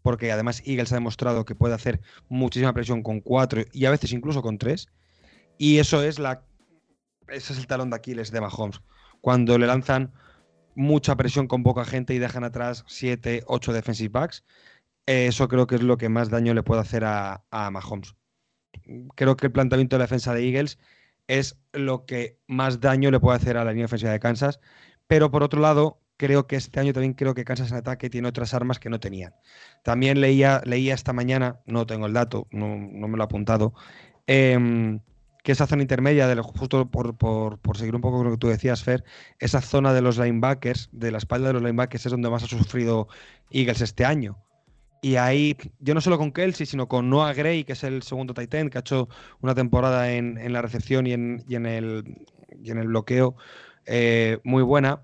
porque además Eagles ha demostrado que puede hacer muchísima presión con cuatro y a veces incluso con tres. Y eso es la ese es el talón de Aquiles de Mahomes. Cuando le lanzan mucha presión con poca gente y dejan atrás 7, 8 defensive backs, eso creo que es lo que más daño le puede hacer a, Mahomes. Creo que el planteamiento de la defensa de Eagles es lo que más daño le puede hacer a la línea ofensiva de Kansas. Pero por otro lado, creo que este año también creo que Kansas en ataque tiene otras armas que no tenían. También leía, leía esta mañana, no tengo el dato, no, me lo he apuntado, eh, que esa zona intermedia, de justo por, por, seguir un poco con lo que tú decías, Fer, esa zona de los linebackers, de la espalda de los linebackers, es donde más ha sufrido Eagles este año. Y ahí, yo no solo con Kelsey, sino con Noah Gray, que es el segundo tight end, que ha hecho una temporada en, en la recepción y en, y en, el, y en el bloqueo eh, muy buena.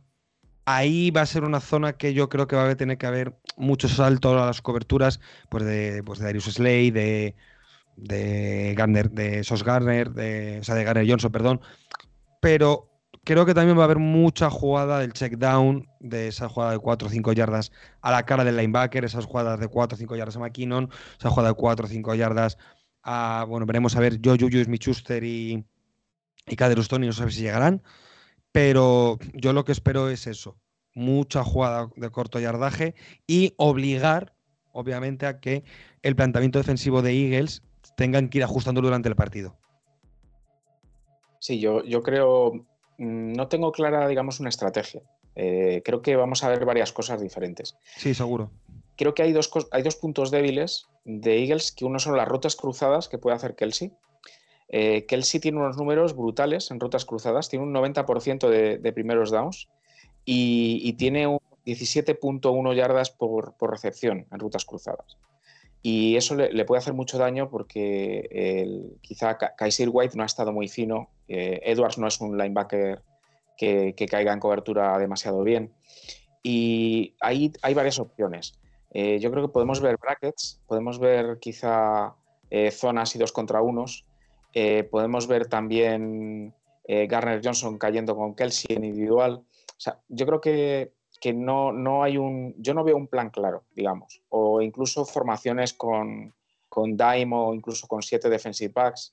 Ahí va a ser una zona que yo creo que va a tener que haber mucho salto a las coberturas pues de, pues de Darius Slay, de, de Garner, de Sos Garner, de, o sea, de Garner Johnson, perdón. Pero creo que también va a haber mucha jugada del check down, de esa jugada de 4 o 5 yardas a la cara del linebacker, esas jugadas de 4 o 5 yardas a McKinnon, esa jugada de 4 o 5 yardas a, bueno, veremos a ver, yo, Juju, Smith-Schuster y, y y no sé si llegarán, pero yo lo que espero es eso, mucha jugada de corto yardaje y obligar, obviamente, a que el planteamiento defensivo de Eagles tengan que ir ajustando durante el partido. Sí, yo, yo creo, mm, no tengo clara, digamos, una estrategia. Eh, creo que vamos a ver varias cosas diferentes. Sí, seguro. Creo que hay dos, hay dos puntos débiles de Eagles, que uno son las rutas cruzadas que puede hacer Kelsey. eh, Kelsey tiene unos números brutales en rutas cruzadas, tiene un 90% de, primeros downs y, tiene un 17.1 yardas por, recepción en rutas cruzadas. Y eso le, puede hacer mucho daño porque quizá Kaiser White no ha estado muy fino, eh, Edwards no es un linebacker que, caiga en cobertura demasiado bien. Y ahí hay varias opciones. Eh, yo creo que podemos ver brackets, podemos ver quizá eh, zonas y dos contra unos, podemos ver también Garner Johnson cayendo con Kelsey en individual. O sea, yo creo que que no, no hay un, yo no veo un plan claro, digamos, o incluso formaciones con, con dime o incluso con siete defensive backs.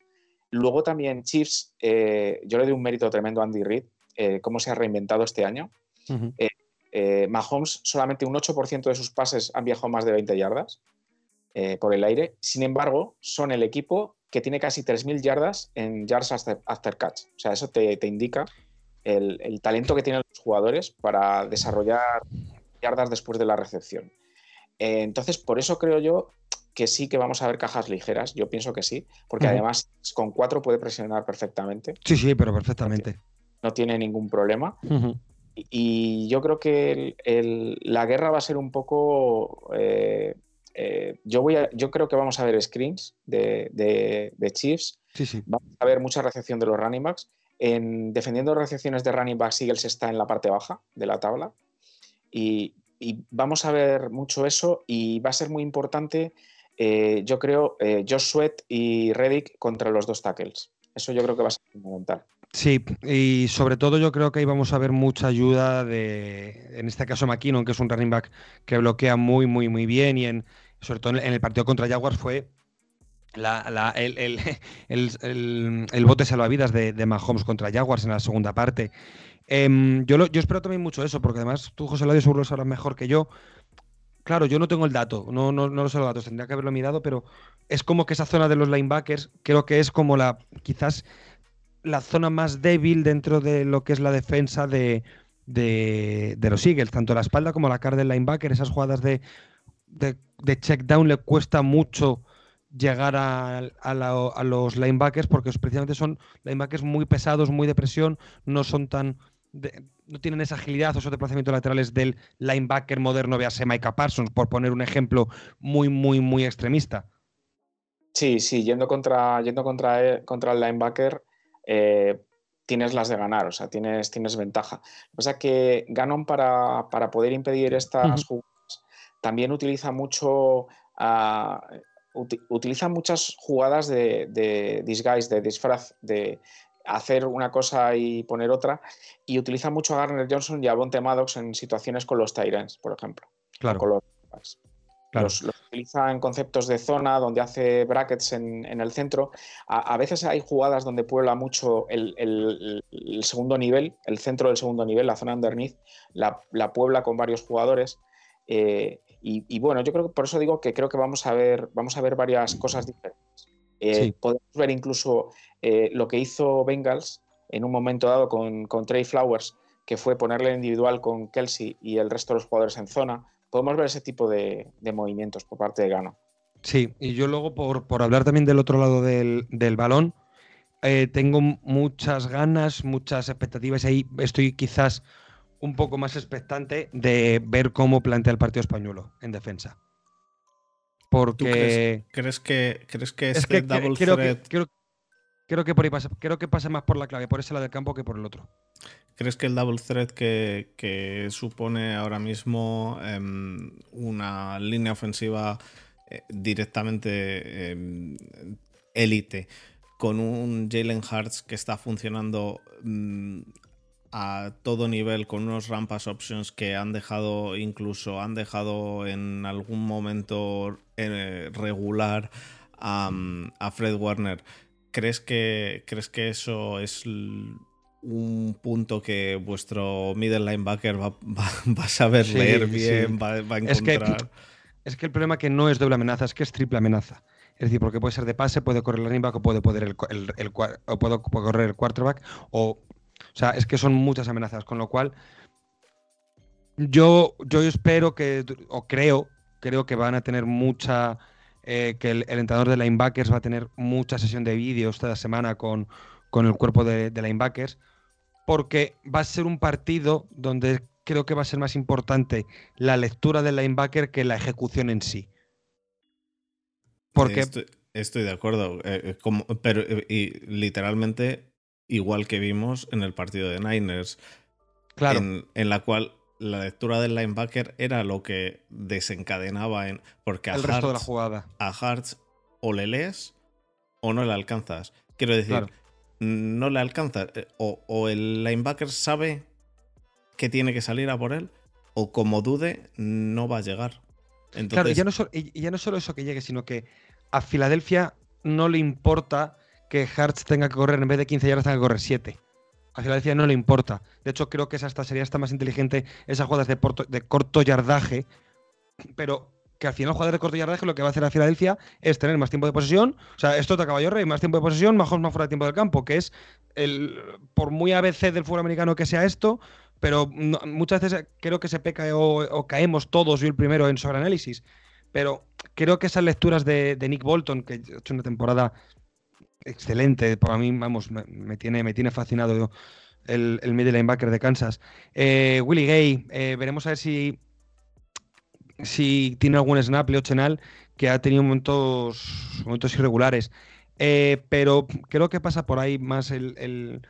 Luego también Chiefs, eh, yo le doy un mérito tremendo a Andy Reid, eh, cómo se ha reinventado este año. Eh, Mahomes, solamente un 8% de sus pases han viajado más de 20 yardas por el aire. Sin embargo, son el equipo que tiene casi 3.000 yardas en yards after, catch. O sea, eso te, te indica el, talento que tienen los jugadores para desarrollar yardas después de la recepción. Eh, entonces, por eso creo yo que sí que vamos a ver cajas ligeras. Yo pienso que sí, porque además con cuatro puede presionar perfectamente. Sí, sí, pero perfectamente. No tiene ningún problema. y, yo creo que la guerra va a ser un poco. Eh, eh, yo, voy yo creo que vamos a ver screens de, de, Chiefs. Sí, sí. Vamos a ver mucha recepción de los running backs. En defendiendo recepciones de running back, Eagles está en la parte baja de la tabla. Y, vamos a ver mucho eso y va a ser muy importante, eh, yo creo, eh, Josh Sweat y Reddick contra los dos tackles. Eso yo creo que va a ser fundamental. Sí, y sobre todo yo creo que ahí vamos a ver mucha ayuda de, en este caso McKinnon, que es un running back que bloquea muy, muy, muy bien y en, sobre todo en el partido contra Jaguars fue [laughs] el, bote salvavidas de, de Mahomes contra Jaguars en la segunda parte. Em, yo, espero también mucho eso, porque además tú, José Ladio, seguro lo sabrás mejor que yo. Claro, yo no tengo el dato, no, no, no lo sé los datos, tendría que haberlo mirado, pero es como que esa zona de los linebackers creo que es como la, quizás la zona más débil dentro de lo que es la defensa de, de, los Eagles, tanto la espalda como la cara del linebacker, esas jugadas de, de, de check down le cuesta mucho llegar a, los linebackers porque precisamente son linebackers muy pesados, muy de presión, no son tan... no tienen esa agilidad o esos desplazamientos laterales del linebacker moderno, véase Micah Parsons, por poner un ejemplo muy, muy, muy extremista. Sí, sí, yendo contra, yendo contra, e, contra el linebacker, eh, tienes las de ganar, o sea, tienes, tienes ventaja. Pasa es que Ganon para, poder impedir estas jugadas también utiliza mucho utiliza muchas jugadas de, disguise, de disfraz, de hacer una cosa y poner otra, y utiliza mucho a Garner Johnson y a Bonte Maddox en situaciones con los Tyrants, por ejemplo. Claro. los, utiliza en conceptos de zona, donde hace brackets en, el centro. A, veces hay jugadas donde puebla mucho el, segundo nivel, el centro del segundo nivel, la zona underneath, la, la puebla con varios jugadores. Eh, y, bueno, yo creo que por eso digo que creo que vamos a ver, vamos a ver varias cosas diferentes. Eh, podemos ver incluso eh, lo que hizo Bengals en un momento dado con, con Trey Flowers, que fue ponerle individual con Kelsey y el resto de los jugadores en zona. Podemos ver ese tipo de, movimientos por parte de Gano. Sí, y yo luego, por, por hablar también del otro lado del, del balón, eh, tengo muchas ganas, muchas expectativas. Ahí estoy quizás un poco más expectante de ver cómo plantea el partido español en defensa. Porque. Crees, que, crees que es este double creo threat... Que, creo, que por ahí pasa, creo que pasa más por la clave, por ese lado del campo que por el otro. ¿Crees que el double threat que, supone ahora mismo em, una línea ofensiva eh, directamente em, élite con un Jalen Hurts que está funcionando mm, a todo nivel con unos rampas options que han dejado incluso han dejado en algún momento eh, regular a, Fred Warner. ¿Crees que, ¿Crees que eso es un punto que vuestro middle linebacker [laughs] va, a saber leer bien, va, a encontrar? Es que, es que el problema que no es doble amenaza, es que es triple amenaza. Es decir, porque puede ser de pase, puede correr el running back o puede, poder el, el, o puede correr el quarterback o o sea, es que son muchas amenazas, con lo cual yo, yo espero que, o creo, creo que van a tener mucha eh, que el, entrenador de linebackers va a tener mucha sesión de vídeos esta semana con, con el cuerpo de, de linebackers, porque va a ser un partido donde creo que va a ser más importante la lectura del linebacker que la ejecución en sí. Porque... Estoy, de acuerdo, eh, como, pero y, literalmente igual que vimos en el partido de Niners, claro. en la cual la lectura del linebacker era lo que desencadenaba en. Porque a el resto de la jugada. A Hartz o le lees o no le alcanzas. Quiero decir, no le alcanzas. Eh, o, el linebacker sabe que tiene que salir a por él, o como dude, no va a llegar. Entonces... Claro, ya no, y ya no solo eso que llegue, sino que a Filadelfia no le importa que Hartz tenga que correr en vez de 15 yardas, tenga que correr 7 a Filadelfia no le importa. De hecho, creo que esa hasta sería hasta más inteligente esas jugadas de, de corto yardaje, pero que al final jugador de corto yardaje lo que va a hacer a Filadelfia es tener más tiempo de posesión. O sea, esto te caballo rey, más tiempo de posesión, mejor más fuera de tiempo del campo, que es el por muy ABC del fútbol americano que sea esto, pero muchas veces creo que se peca o, caemos todos, yo el primero, en sobreanálisis. Pero creo que esas lecturas de, de Nick Bolton, que ha hecho una temporada excelente. Para mí, vamos, me, tiene, me tiene fascinado el, el middle linebacker de Kansas. Eh, Willie Gay, eh, veremos a ver si, si tiene algún snap Leo Chenal que ha tenido momentos, momentos irregulares. Eh, pero creo que pasa por ahí más el, el,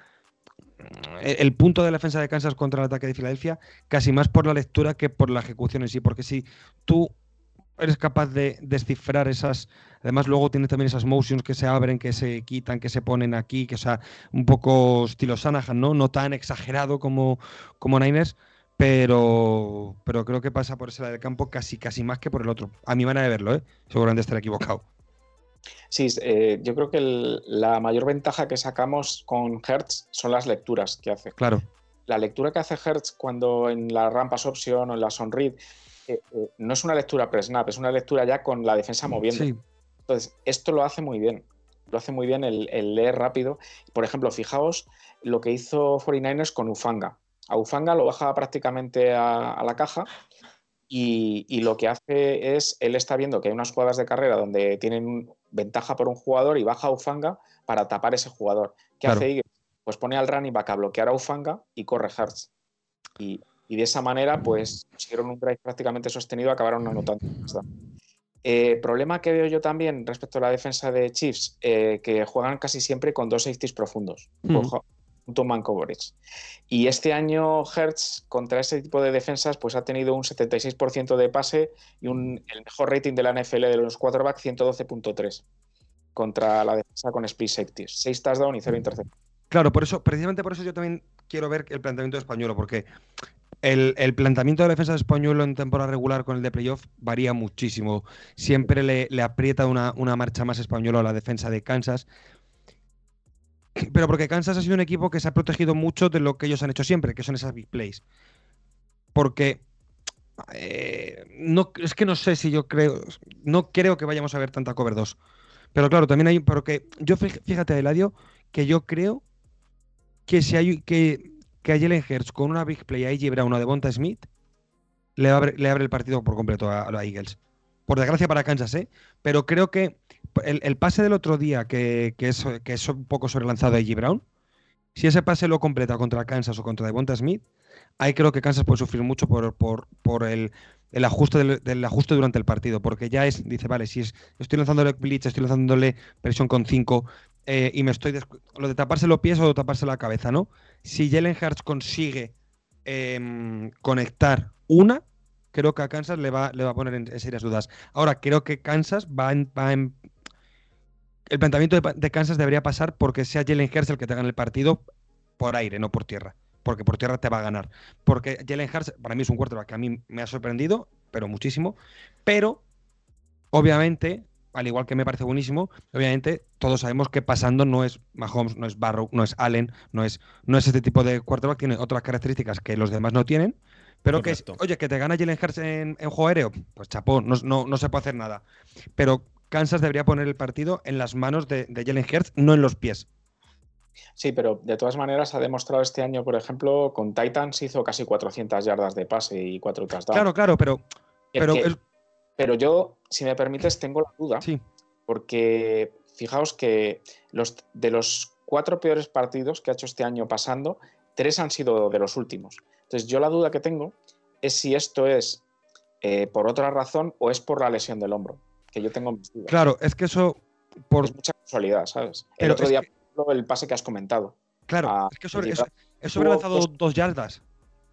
el, punto de la defensa de Kansas contra el ataque de Filadelfia, casi más por la lectura que por la ejecución en sí. Porque si tú eres capaz de descifrar esas. Además, luego tienes también esas motions que se abren, que se quitan, que se ponen aquí, que o sea, un poco estilo Sanahan, ¿no? No tan exagerado como, como Niners, pero, pero creo que pasa por ese lado del campo casi, casi más que por el otro. A mi manera de verlo, ¿eh? Seguramente estaré equivocado. Sí, eh, yo creo que la mayor ventaja que sacamos con Hertz son las lecturas que hace. Claro. La lectura que hace Hertz cuando en la rampas option o en la sonread eh, eh, no es una lectura pre-snap, es una lectura ya con la defensa moviendo. Entonces, esto lo hace muy bien. Lo hace muy bien el, leer rápido. Por ejemplo, fijaos lo que hizo 49ers con Ufanga. A Ufanga lo baja prácticamente a, la caja y, lo que hace es, él está viendo que hay unas jugadas de carrera donde tienen ventaja por un jugador y baja a Ufanga para tapar ese jugador. ¿Qué hace Pues pone al running back a bloquear a Ufanga y corre Hertz. Y y de esa manera pues consiguieron un drive prácticamente sostenido, acabaron anotando. Eh, problema que veo yo también respecto a la defensa de Chiefs, eh, que juegan casi siempre con dos safeties profundos, mm. junto a Manco Y este año Hertz contra ese tipo de defensas pues ha tenido un 76% de pase y un, el mejor rating de la NFL de los quarterbacks 112.3 contra la defensa con split safeties, 6 touchdowns y 0 intercepciones. Claro, por eso, precisamente por eso yo también quiero ver el planteamiento español, porque el, planteamiento de la defensa de Español en temporada regular con el de playoff varía muchísimo. Siempre le, aprieta una, marcha más española a la defensa de Kansas. Pero porque Kansas ha sido un equipo que se ha protegido mucho de lo que ellos han hecho siempre, que son esas big plays. Porque eh, no, es que no sé si yo creo. No creo que vayamos a ver tanta cover 2. Pero claro, también hay. Porque yo fíjate, Eladio, que yo creo que si hay. que que a Jalen Hurts con una big play a AJ Brown o de Bonta Smith le abre, le abre el partido por completo a, los Eagles. Por desgracia para Kansas, ¿eh? Pero creo que el, pase del otro día, que, es, que es un poco sobrelanzado a AJ Brown, si ese pase lo completa contra Kansas o contra Devonta Smith, ahí creo que Kansas puede sufrir mucho por, por, el, ajuste del, ajuste durante el partido, porque ya es, dice, vale, si es, estoy lanzándole blitz, estoy lanzándole presión con 5 eh, y me estoy lo de taparse los pies o de taparse la cabeza, ¿no? Si Jalen Hurts consigue em, conectar una, creo que a Kansas le va, le va a poner en, serias dudas. Ahora, creo que Kansas va en, el planteamiento de, Kansas debería pasar porque sea Jalen Hurts el que te gane el partido por aire, no por tierra. Porque por tierra te va a ganar. Porque Jalen Hurts para mí es un quarterback que a mí me ha sorprendido, pero muchísimo. Pero, obviamente, al igual que me parece buenísimo, obviamente todos sabemos que pasando no es Mahomes, no es Barrow, no es Allen, no es, no es este tipo de quarterback, tiene otras características que los demás no tienen, pero que es, oye, que te gana Jalen Hurts en, juego aéreo, pues chapó, no, no, se puede hacer nada. Pero Kansas debería poner el partido en las manos de, de Jalen Hurts, no en los pies. Sí, pero de todas maneras ha demostrado este año, por ejemplo, con Titans hizo casi 400 yardas de pase y 4 touchdowns. Claro, claro, pero, pero Pero yo, si me permites, tengo la duda. Sí. Porque fijaos que los, de los cuatro peores partidos que ha hecho este año pasando, tres han sido de los últimos. Entonces, yo la duda que tengo es si esto es eh, por otra razón o es por la lesión del hombro, que yo tengo mis dudas. Claro, es que eso. Por... Es mucha casualidad, ¿sabes? Pero el otro es día, que- el pase que has comentado, Claro, Ah, es que sobre, eso hubiera tuvo lanzado dos- dos yardas.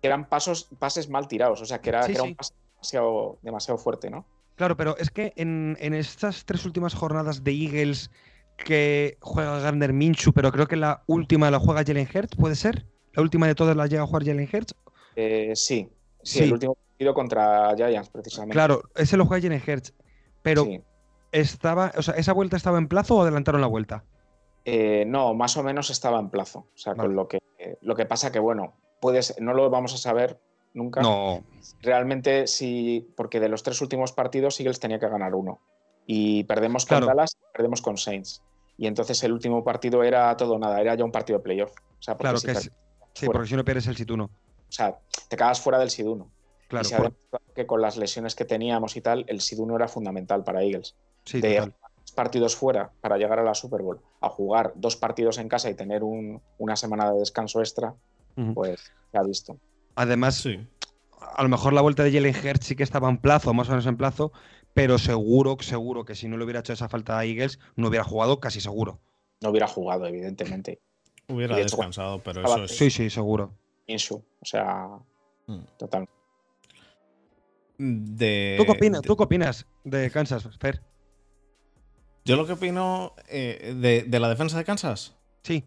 que eran pasos, pases mal tirados, o sea, que era, Sí, que era sí. un pase demasiado, demasiado fuerte, ¿no? Claro, pero es que en, en estas tres últimas jornadas de Eagles que juega Gardner Minshew, pero creo que la última la juega Jalen Hurts, ¿puede ser? ¿La última de todas la llega a jugar Jalen Hurts? Eh, sí, sí, Sí. el último partido contra Giants, precisamente. Claro, ese lo juega Jalen Hurts. Pero Sí. estaba, o sea, ¿esa vuelta estaba en plazo o adelantaron la vuelta? Eh, no, más o menos estaba en plazo. O sea, Vale. con lo que, eh, lo que pasa que, bueno, puedes, no lo vamos a saber nunca. No. Realmente sí, porque de los tres últimos partidos Eagles tenía que ganar uno. Y perdemos con Claro. Dallas, perdemos con Saints. Y entonces el último partido era todo nada, era ya un partido de playoff. O sea, Claro si que es. Sí, porque si no pierdes el sit 1. o sea, te quedas fuera del SID 1. Claro, y se ha por- demostrado que con las lesiones que teníamos y tal, el SID 1 era fundamental para Eagles. sí, de total. dos partidos fuera para llegar a la Super Bowl a jugar dos partidos en casa y tener un- una semana de descanso extra, pues se ha visto. Además, Sí. a lo mejor la vuelta de Jalen Hurts sí que estaba en plazo, más o menos en plazo, pero seguro, seguro que si no le hubiera hecho esa falta a Eagles, no hubiera jugado casi seguro. No hubiera jugado, evidentemente. Hubiera hecho, descansado, pero eso es. Sí, sí, seguro. Insu, o sea, Mm. total. De, ¿Tú qué opinas, de- ¿Tú qué opinas de Kansas, Fer? Yo lo que opino eh, de, de la defensa de Kansas. Sí.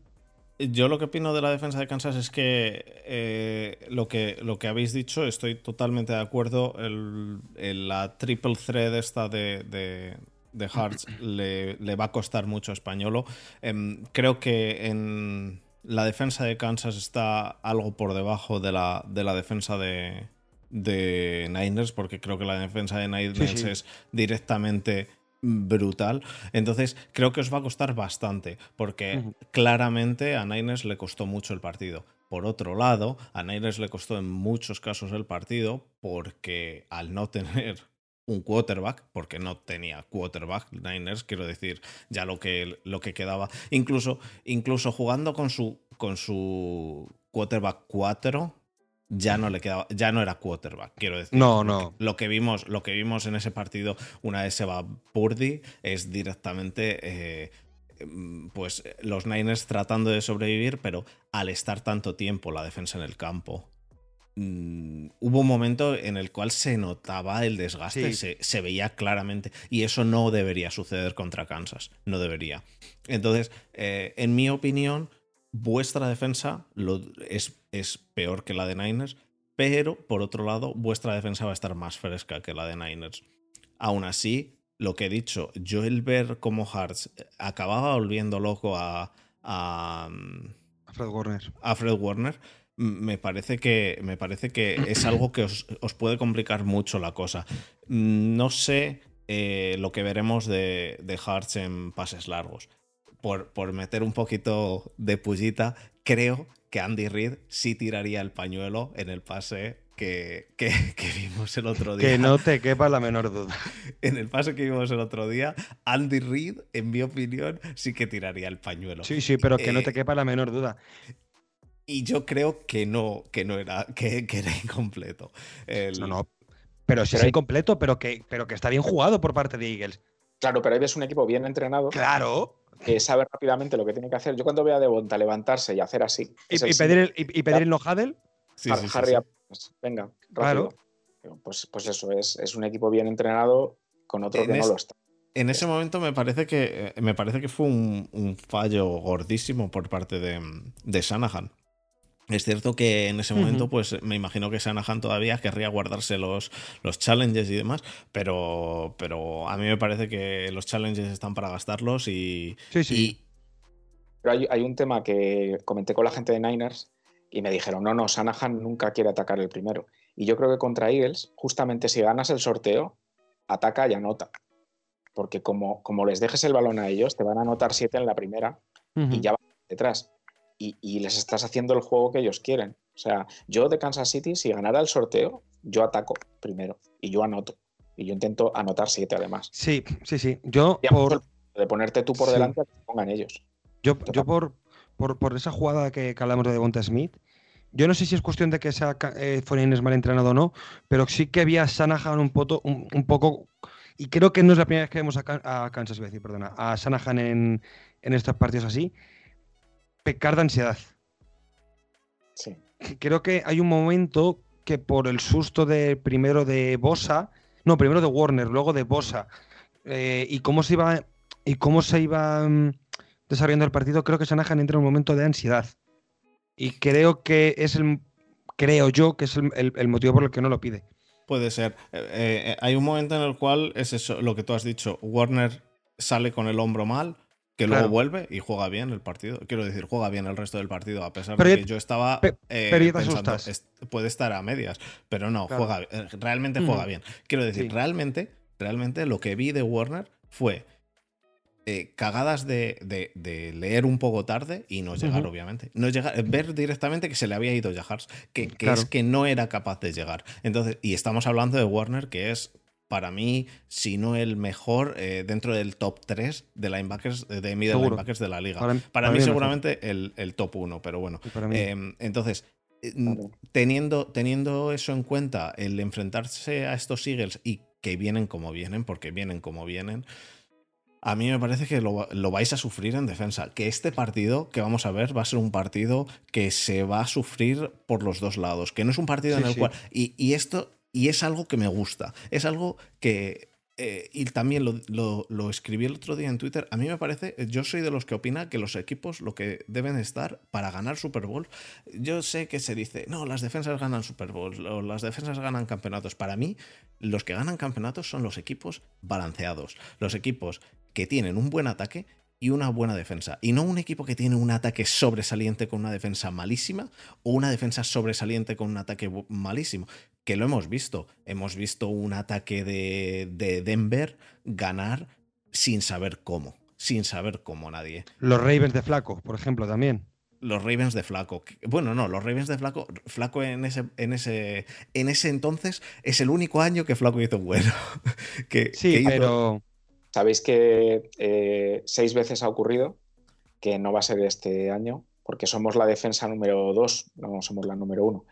Yo lo que opino de la defensa de Kansas es que eh, lo que lo que habéis dicho, estoy totalmente de acuerdo. El, el- la triple thread esta de, de, de Hearts [clears throat] le, le va a costar mucho a Españolo. Em, creo que en la defensa de Kansas está algo por debajo de la, de la defensa de, de Niners, porque creo que la defensa de Niners sí. es directamente brutal. Entonces, creo que os va a costar bastante, porque claramente a Niners le costó mucho el partido. Por otro lado, a Niners le costó en muchos casos el partido porque al no tener un quarterback, porque no tenía quarterback Niners, quiero decir, ya lo que, lo que quedaba, incluso, incluso jugando con su, con su quarterback 4, ya no le quedaba, ya no era quarterback, quiero decir. No, no. Lo que vimos, lo que vimos en ese partido, una vez se va Purdy, es directamente eh, mm, pues los Niners tratando de sobrevivir, pero al estar tanto tiempo la defensa en el campo. mm, hubo un momento en el cual se notaba el desgaste, Sí. se, se veía claramente, y eso no debería suceder contra Kansas, no debería. Entonces, eh, en mi opinión, vuestra defensa lo- es, es peor que la de Niners, pero por otro lado, vuestra defensa va a estar más fresca que la de Niners. Aún así, lo que he dicho, yo el ver cómo Hearts acababa volviendo loco a, a, A Fred Warner. a Fred Warner, me parece que, me parece que es [clears throat] algo que os, os puede complicar mucho la cosa. Mm, No sé eh, lo que veremos de, de Hearts en pases largos. Por, por meter un poquito de pullita, creo que Andy Reid sí tiraría el pañuelo en el pase que, que- que vimos el otro día. Que no te quepa la menor duda. [laughs] En el pase que vimos el otro día, Andy Reid, en mi opinión, sí que tiraría el pañuelo. Sí, sí, pero que no Eh, te quepa la menor duda. Y yo creo que no, que no era, que, que era incompleto. El- No, no. Pero si hay- incompleto, pero que, pero que está bien jugado por parte de Eagles. Claro, pero ahí ves un equipo bien entrenado Claro. Que sabe rápidamente lo que tiene que hacer. Yo cuando veo a Devonta levantarse y hacer así, Y, pedir el, y, y pedir el no huddle, Sí, Har- sí, sí, Harry sí. Venga, rápido. Claro. Pues, pues eso, es, es un equipo bien entrenado con otro En que no lo está. En ese momento me parece que eh, me parece que fue un, un fallo gordísimo por parte de, de Shanahan. Es cierto que en ese momento, pues me imagino que Shanahan todavía querría guardarse los, los challenges y demás, pero, pero a mí me parece que los challenges están para gastarlos y, sí, sí. y- Pero hay, hay un tema que comenté con la gente de Niners y me dijeron, no, no, Shanahan nunca quiere atacar el primero. Y yo creo que contra Eagles, justamente si ganas el sorteo, ataca y anota. Porque como, como les dejes el balón a ellos, te van a anotar siete en la primera y ya van detrás. Y, y les estás haciendo el juego que ellos quieren. O sea, yo de Kansas City, si ganara el sorteo, yo ataco primero y yo anoto. Y yo intento anotar siete además. Sí, sí, sí. Yo por... De ponerte tú por delante a que pongan ellos. Yo, yo por, por, esa jugada que, hablamos de Devonta Smith, yo no sé si es cuestión de que sea eh, es mal entrenado o no, pero sí que vi a Shanahan un, un, poco, y creo que no es la primera vez que vemos a, a Kansas, decir, perdona, a Shanahan en, en estos partidos así, pecar de ansiedad. Sí. Creo que hay un momento que por el susto de primero de Bosa, no, primero de Warner, luego de Bosa, eh, y cómo se iba y cómo se iba mm, desarrollando el partido, creo que Shanahan entra en un momento de ansiedad. Y creo que es el creo yo que es el, motivo por el que no lo pide. Puede ser. Eh, eh, hay un momento en el cual es eso, lo que tú has dicho. Warner sale con el hombro mal, que luego vuelve y juega bien el partido. Quiero decir, juega bien el resto del partido, a pesar de que yo estaba eh, pensando, puede estar a medias, pero no, juega, eh, realmente juega bien. Quiero decir, realmente, realmente lo que vi de Warner fue eh, cagadas de, leer un poco tarde y no llegar, obviamente. No llegar, ver directamente que se le había ido Jahars, que, que es que no era capaz de llegar. Entonces, y estamos hablando de Warner, que es para mí, si no el mejor, eh, dentro del top 3 de linebackers, de middle linebackers de la liga. Para, mí, seguramente el, top 1, pero bueno. Em, entonces, eh, teniendo, teniendo eso en cuenta, el enfrentarse a estos Eagles y que vienen como vienen, porque vienen como vienen, a mí me parece que lo, vais a sufrir en defensa. Que este partido que vamos a ver va a ser un partido que se va a sufrir por los dos lados. Que no es un partido en el cual. Y, y, esto y es algo que me gusta. Es algo que. Eh, y también lo, escribí el otro día en Twitter. A mí me parece, yo soy de los que opina que los equipos lo que deben estar para ganar Super Bowl. Yo sé que se dice, no, las defensas ganan Super Bowl las defensas ganan campeonatos. Para mí, los que ganan campeonatos son los equipos balanceados. Los equipos que tienen un buen ataque y una buena defensa. Y no un equipo que tiene un ataque sobresaliente con una defensa malísima o una defensa sobresaliente con un ataque malísimo. Que lo hemos visto. Hemos visto un ataque de, de Denver ganar sin saber cómo. Sin saber cómo nadie. Los Ravens de Flaco, por ejemplo, también los Ravens de Flaco. Bueno, no, los Ravens de Flaco, Flaco en ese, en ese, en ese entonces es el único año que Flaco hizo bueno. [laughs] que, sí, pero Sabéis que eh, seis veces ha ocurrido, que no va a ser este año, porque somos la defensa número dos, no somos la número uno.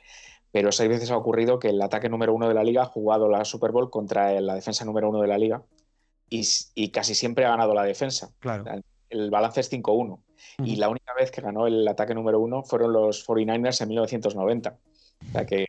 Pero seis veces ha ocurrido que el ataque número uno de la liga ha jugado la Super Bowl contra la defensa número uno de la liga y, casi siempre ha ganado la defensa. Claro. El balance es 5-1. Y la única vez que ganó el ataque número uno fueron los 49ers en 1990. O sea que,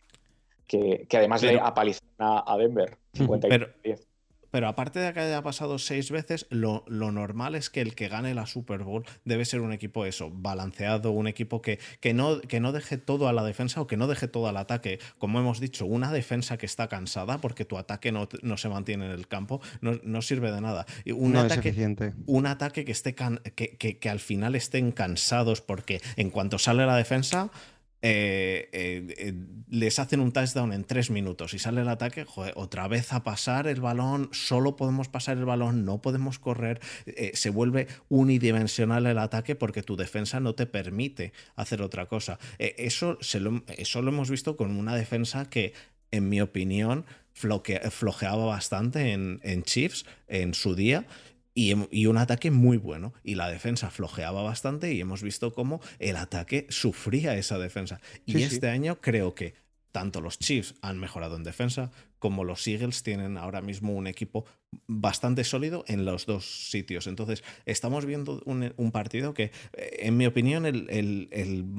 que, además le apalizaron a, Denver 50 10. Pero aparte de que haya pasado seis veces, lo, normal es que el que gane la Super Bowl debe ser un equipo eso, balanceado, un equipo que, que, no, que no deje todo a la defensa o que no deje todo al ataque. Como hemos dicho, una defensa que está cansada porque tu ataque no, se mantiene en el campo no, sirve de nada. Un, no ataque, un ataque que, esté que, que al final estén cansados porque en cuanto sale la defensa eh, eh, eh, les hacen un touchdown en tres minutos y sale el ataque, otra vez a pasar el balón, solo podemos pasar el balón, no podemos correr, se vuelve unidimensional el ataque porque tu defensa no te permite hacer otra cosa. eso, lo, eso lo hemos visto con una defensa que, en mi opinión, flojeaba bastante en, en Chiefs en su día y, un ataque muy bueno. Y la defensa flojeaba bastante y hemos visto cómo el ataque sufría esa defensa. Y este año creo que tanto los Chiefs han mejorado en defensa como los Eagles tienen ahora mismo un equipo bastante sólido en los dos sitios. Entonces, estamos viendo un, partido que, eh, en mi opinión,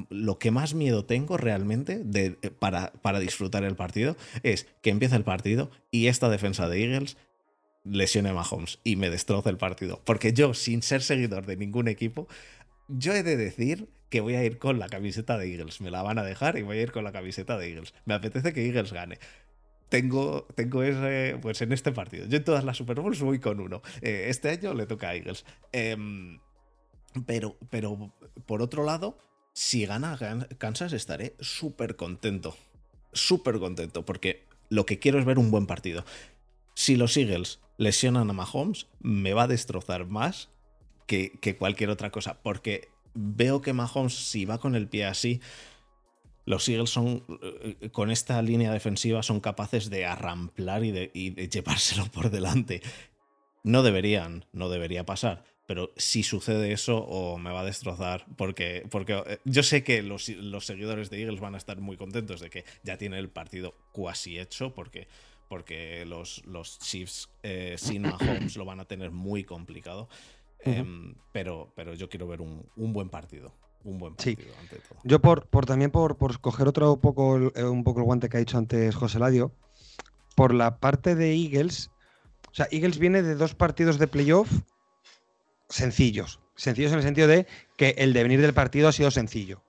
lo que más miedo tengo realmente de, para, para disfrutar el partido es que empieza el partido y esta defensa de Eagles lesione a Mahomes y me destroza el partido. Porque yo, sin ser seguidor de ningún equipo, yo he de decir que voy a ir con la camiseta de Eagles. Me la van a dejar y voy a ir con la camiseta de Eagles. Me apetece que Eagles gane. Tengo, tengo ese, pues en este partido. Yo en todas las Super Bowls voy con uno. Eh, este año le toca a Eagles. Em, pero, pero, por otro lado, si gana Kansas estaré súper contento. Súper contento, porque lo que quiero es ver un buen partido. Si los Eagles lesionan a Mahomes, me va a destrozar más que, cualquier otra cosa. Porque veo que Mahomes, si va con el pie así, los Eagles son, eh, con esta línea defensiva, son capaces de arramplar y de, llevárselo [laughs] por delante. No deberían, no debería pasar. Pero si sucede eso, o me va a destrozar, porque, porque eh, yo sé que los, los, seguidores de Eagles van a estar muy contentos de que ya tiene el partido cuasi hecho, porque, porque los, los Chiefs eh, sin Mahomes lo van a tener muy complicado. Em, pero, pero yo quiero ver un, un buen partido. Un buen partido, ante todo. Yo por, por también por, por coger otro poco, eh, un poco el guante que ha dicho antes José Ladio, por la parte de Eagles, o sea, Eagles viene de dos partidos de playoff sencillos. Sencillos en el sentido de que el devenir del partido ha sido sencillo.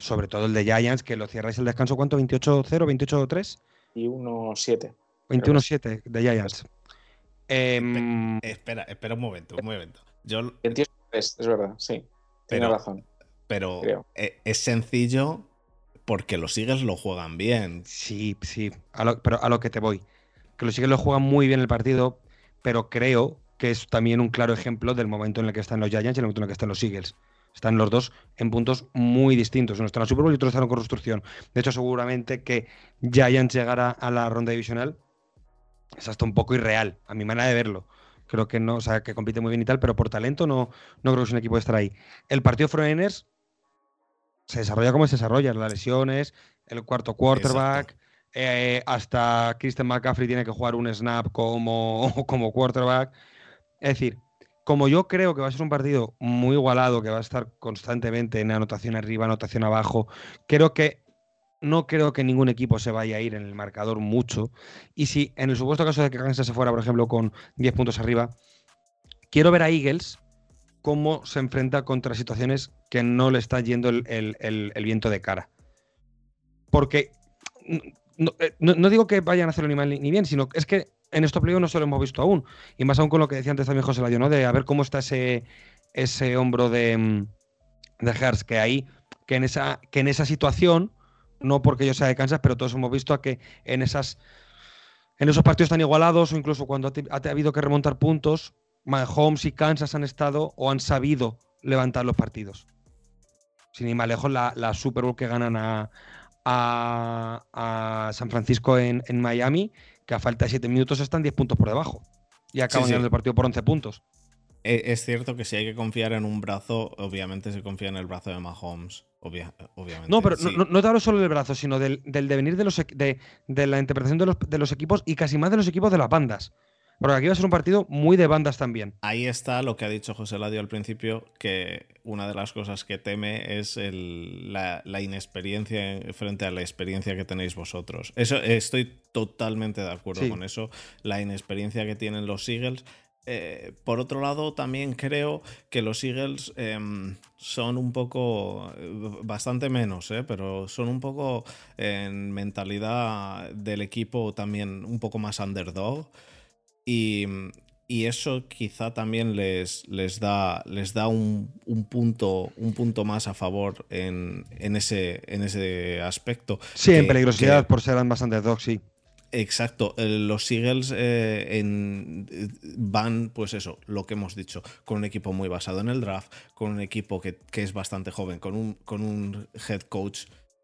Sobre todo el de Giants, que lo cierráis el descanso, ¿cuánto? ¿28-0? ¿28-3? Y 1-7. 21-7 de Giants. Em, espera, espera un momento, un momento. Yo... es, verdad, sí. Tiene razón. Pero e, es sencillo porque los Eagles lo juegan bien. Sí, sí. pero a lo que te voy. Que los Eagles lo juegan muy bien el partido, pero creo que es también un claro ejemplo del momento en el que están los Giants y el momento en el que están los Eagles. Están los dos en puntos muy distintos. Uno está en la Super Bowl y otro está en construcción. De hecho, seguramente que Giants llegara a la ronda divisional es hasta un poco irreal, a mi manera de verlo. Creo que no, o sea, que compite muy bien y tal, pero por talento no, no creo que sea un equipo de estar ahí. El partido Froeners se desarrolla como se desarrolla, las lesiones, el cuarto quarterback, eh, hasta Christian McCaffrey tiene que jugar un snap como, [laughs] como quarterback. Es decir, como yo creo que va a ser un partido muy igualado, que va a estar constantemente en anotación arriba, anotación abajo, creo que no creo que ningún equipo se vaya a ir en el marcador mucho. Y si en el supuesto caso de que Kansas se fuera, por ejemplo, con 10 puntos arriba, quiero ver a Eagles cómo se enfrenta contra situaciones que no le está yendo el, viento de cara. Porque eh, no, digo que vayan a hacerlo ni mal ni bien, sino es que en estos playoffs no se lo hemos visto aún. Y más aún con lo que decía antes también José Ladio, ¿no? De a ver cómo está ese, ese hombro de, mm, de Hertz, que ahí, que en esa, que en esa situación, no porque yo sea de Kansas, pero todos hemos visto a que en esas. En esos partidos tan igualados, o incluso cuando ha, habido que remontar puntos, Mahomes y Kansas han estado o han sabido levantar los partidos. Sin ir más lejos, la, la Super Bowl que ganan a, a, San Francisco en, en Miami, que a falta de 7 minutos están 10 puntos por debajo. Y acaban ganando el partido por 11 puntos. E, es cierto que si hay que confiar en un brazo, obviamente se confía en el brazo de Mahomes. obviamente. No, pero no, te hablo solo del brazo, sino del, devenir de, los, de, de la interpretación de los, de los, equipos y casi más de los equipos de las bandas. Porque aquí va a ser un partido muy de bandas también. Ahí está lo que ha dicho José Ladio al principio, que una de las cosas que teme es la, inexperiencia frente a la experiencia que tenéis vosotros. Eso, estoy totalmente de acuerdo con eso. La inexperiencia que tienen los Eagles. Eh, por otro lado, también creo que los Eagles em, son un poco, bastante menos, eh, pero son un poco en mentalidad del equipo también un poco más underdog. Y, eso quizá también les, les da, les da un, punto, un punto más a favor en, ese, en ese aspecto. Sí, en peligrosidad por ser más underdog, sí. Exacto, los Eagles eh, van, pues eso, lo que hemos dicho, con un equipo muy basado en el draft, con un equipo que, es bastante joven, con un, con un head coach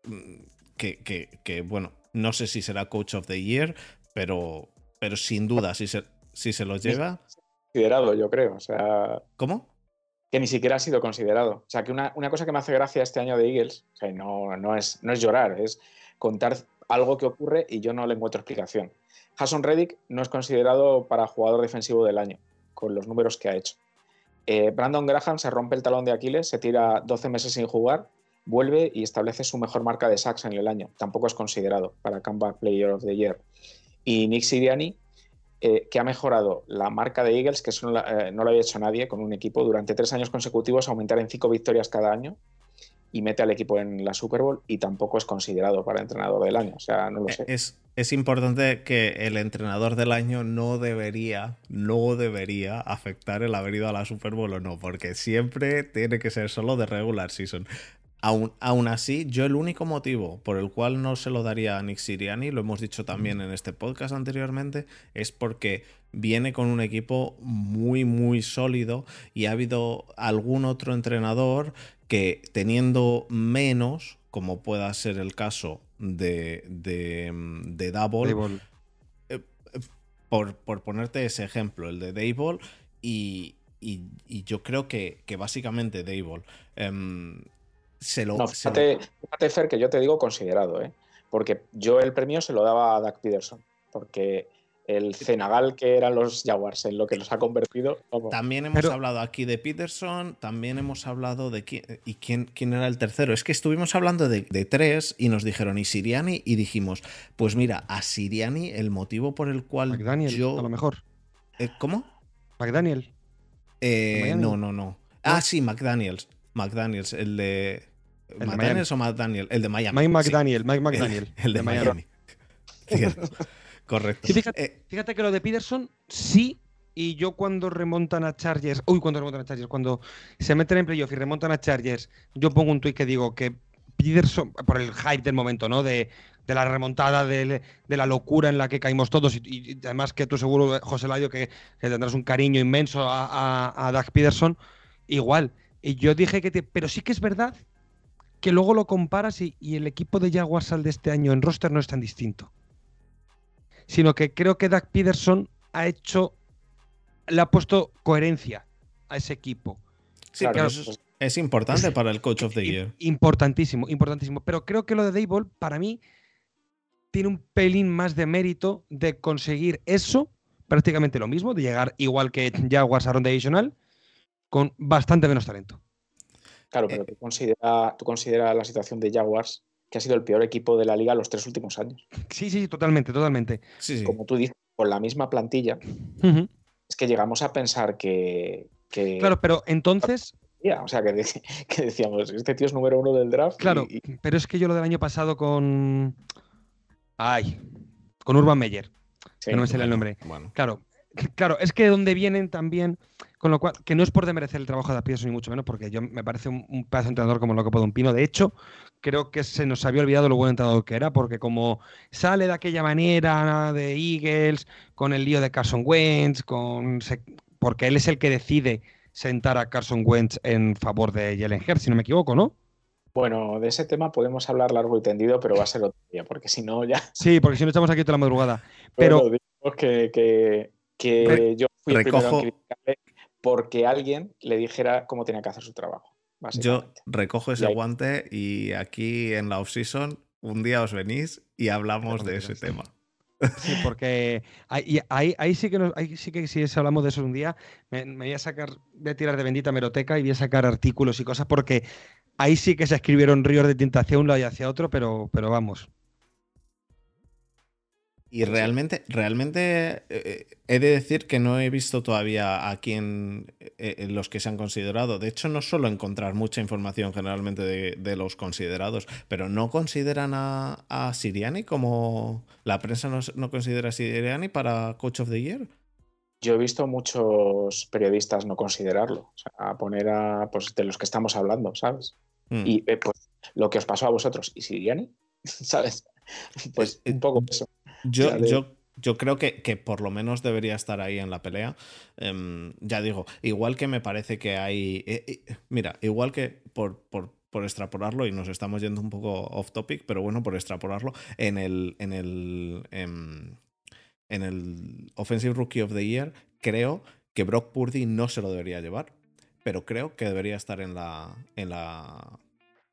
mm, que, que, bueno, no sé si será coach of the year, pero, pero sin duda, si se, si se los lleva. Considerado, yo creo. O sea. ¿Cómo? Que ni siquiera ha sido considerado. O sea, que una, cosa que me hace gracia este año de Eagles, o sea, no, no, es, no es llorar, es contar algo que ocurre y yo no le encuentro explicación. Hassan Reddick no es considerado para jugador defensivo del año, con los números que ha hecho. Eh, Brandon Graham se rompe el talón de Aquiles, se tira 12 meses sin jugar, vuelve y establece su mejor marca de sacks en el año. Tampoco es considerado para Comeback Player of the Year. Y Nick Siriani eh, que ha mejorado la marca de Eagles, que eso eh, no, lo había hecho nadie con un equipo, durante tres años consecutivos, aumentar en cinco victorias cada año y mete al equipo en la Super Bowl y tampoco es considerado para entrenador del año. O sea, no lo sé. Es, es importante que el entrenador del año no debería, no debería afectar el haber ido a la Super Bowl o no, porque siempre tiene que ser solo de regular season. Aún, así, yo el único motivo por el cual no se lo daría a Nick Siriani, lo hemos dicho también en este podcast anteriormente, es porque viene con un equipo muy, muy sólido y ha habido algún otro entrenador que teniendo menos como pueda ser el caso de, de, de Double, eh, por, por, ponerte ese ejemplo, el de Dable, y, y, yo creo que, que básicamente Dable se lo... No, fíjate, fíjate, Fer, que yo te digo considerado, ¿eh? porque yo el premio se lo daba a Doug Peterson, porque el Cenagal que eran los Jaguars en lo que los ha convertido. También hemos hablado aquí de Peterson, también hemos hablado de quién, y quién, quién era el tercero. Es que estuvimos hablando de, tres y nos dijeron y Siriani y dijimos, pues mira, a Siriani el motivo por el cual McDaniel, yo... a lo mejor. Eh, ¿Cómo? McDaniel. Eh, no, no, no. Ah, sí, McDaniels. McDaniels, el de... ¿El ¿McDaniels o McDaniel? El de Miami. Mike McDaniel, Mike McDaniel. El, de, Miami. [laughs] Correcto. Eh, fíjate, que lo de Peterson sí y yo cuando remontan a Chargers, uy, cuando remontan a Chargers, cuando se meten en playoff y remontan a Chargers, yo pongo un tuit que digo que Peterson, por el hype del momento, ¿no? De, la remontada, de, la locura en la que caímos todos, y, además que tú seguro, José Ladio, que, tendrás un cariño inmenso a, a, Doug Peterson, igual. Y yo dije que, pero sí que es verdad que luego lo comparas y, y el equipo de Jaguars al de este año en roster no es tan distinto sino que creo que Doug Peterson ha hecho, le ha puesto coherencia a ese equipo. Sí, claro, es, importante para el Coach of the Year. Importantísimo, importantísimo. Pero creo que lo de Dayball, para mí, tiene un pelín más de mérito de conseguir eso, prácticamente lo mismo, de llegar igual que Jaguars a ronda adicional, con bastante menos talento. Claro, pero tú consideras considera la situación de Jaguars que ha sido el peor equipo de la liga los tres últimos años. Sí, sí, totalmente, totalmente. Como tú dices, con la misma plantilla, es que llegamos a pensar que, Claro, pero entonces... O sea, [laughs] que, decíamos, este tío es número uno del draft. Claro, pero es que yo lo del año pasado con... Ay, con Urban Meyer. que no me sale el nombre. Bueno. Claro, claro, es que donde vienen también, con lo cual, que no es por demerecer el trabajo de Pearson ni mucho menos, porque yo me parece un, un pedazo de entrenador como lo que puedo un pino. De hecho, creo que se nos había olvidado lo buen entrenador que era, porque como sale de aquella manera de Eagles, con el lío de Carson Wentz, con porque él es el que decide sentar a Carson Wentz en favor de Jalen Hurts, si no me equivoco, ¿no? Bueno, de ese tema podemos hablar largo y tendido, pero va a ser otro día, porque si no ya. Sí, porque si no estamos aquí toda la madrugada. [laughs] Pero que, que, yo fui recojo... primero en porque alguien le dijera cómo tenía que hacer su trabajo. Yo recojo ese guante y aquí en la off-season un día os venís y hablamos de ese tema. Sí, porque ahí, ahí, sí que ahí sí que si hablamos de eso un día, me, voy a sacar, voy a tirar de bendita meroteca y voy a sacar artículos y cosas, porque ahí sí que se escribieron ríos de tinta hacia un lado y hacia otro, pero, pero vamos. Y realmente, realmente eh, he de decir que no he visto todavía a quién eh, los que se han considerado. De hecho, no suelo encontrar mucha información generalmente de, los considerados, pero no consideran a, Siriani como la prensa no, considera a Siriani para Coach of the Year. Yo he visto muchos periodistas no considerarlo, o sea, a poner a pues, de los que estamos hablando, ¿sabes? Hmm. Y eh, pues lo que os pasó a vosotros, ¿y Siriani? [laughs] ¿Sabes? Pues un poco eso. Yo, yo, yo creo que, que, por lo menos debería estar ahí en la pelea. Em, ya digo, igual que me parece que hay. Eh, eh, mira, igual que por, por, por, extrapolarlo, y nos estamos yendo un poco off topic, pero bueno, por extrapolarlo, en el. En el, em, en el Offensive Rookie of the Year, creo que Brock Purdy no se lo debería llevar, pero creo que debería estar en la. en la.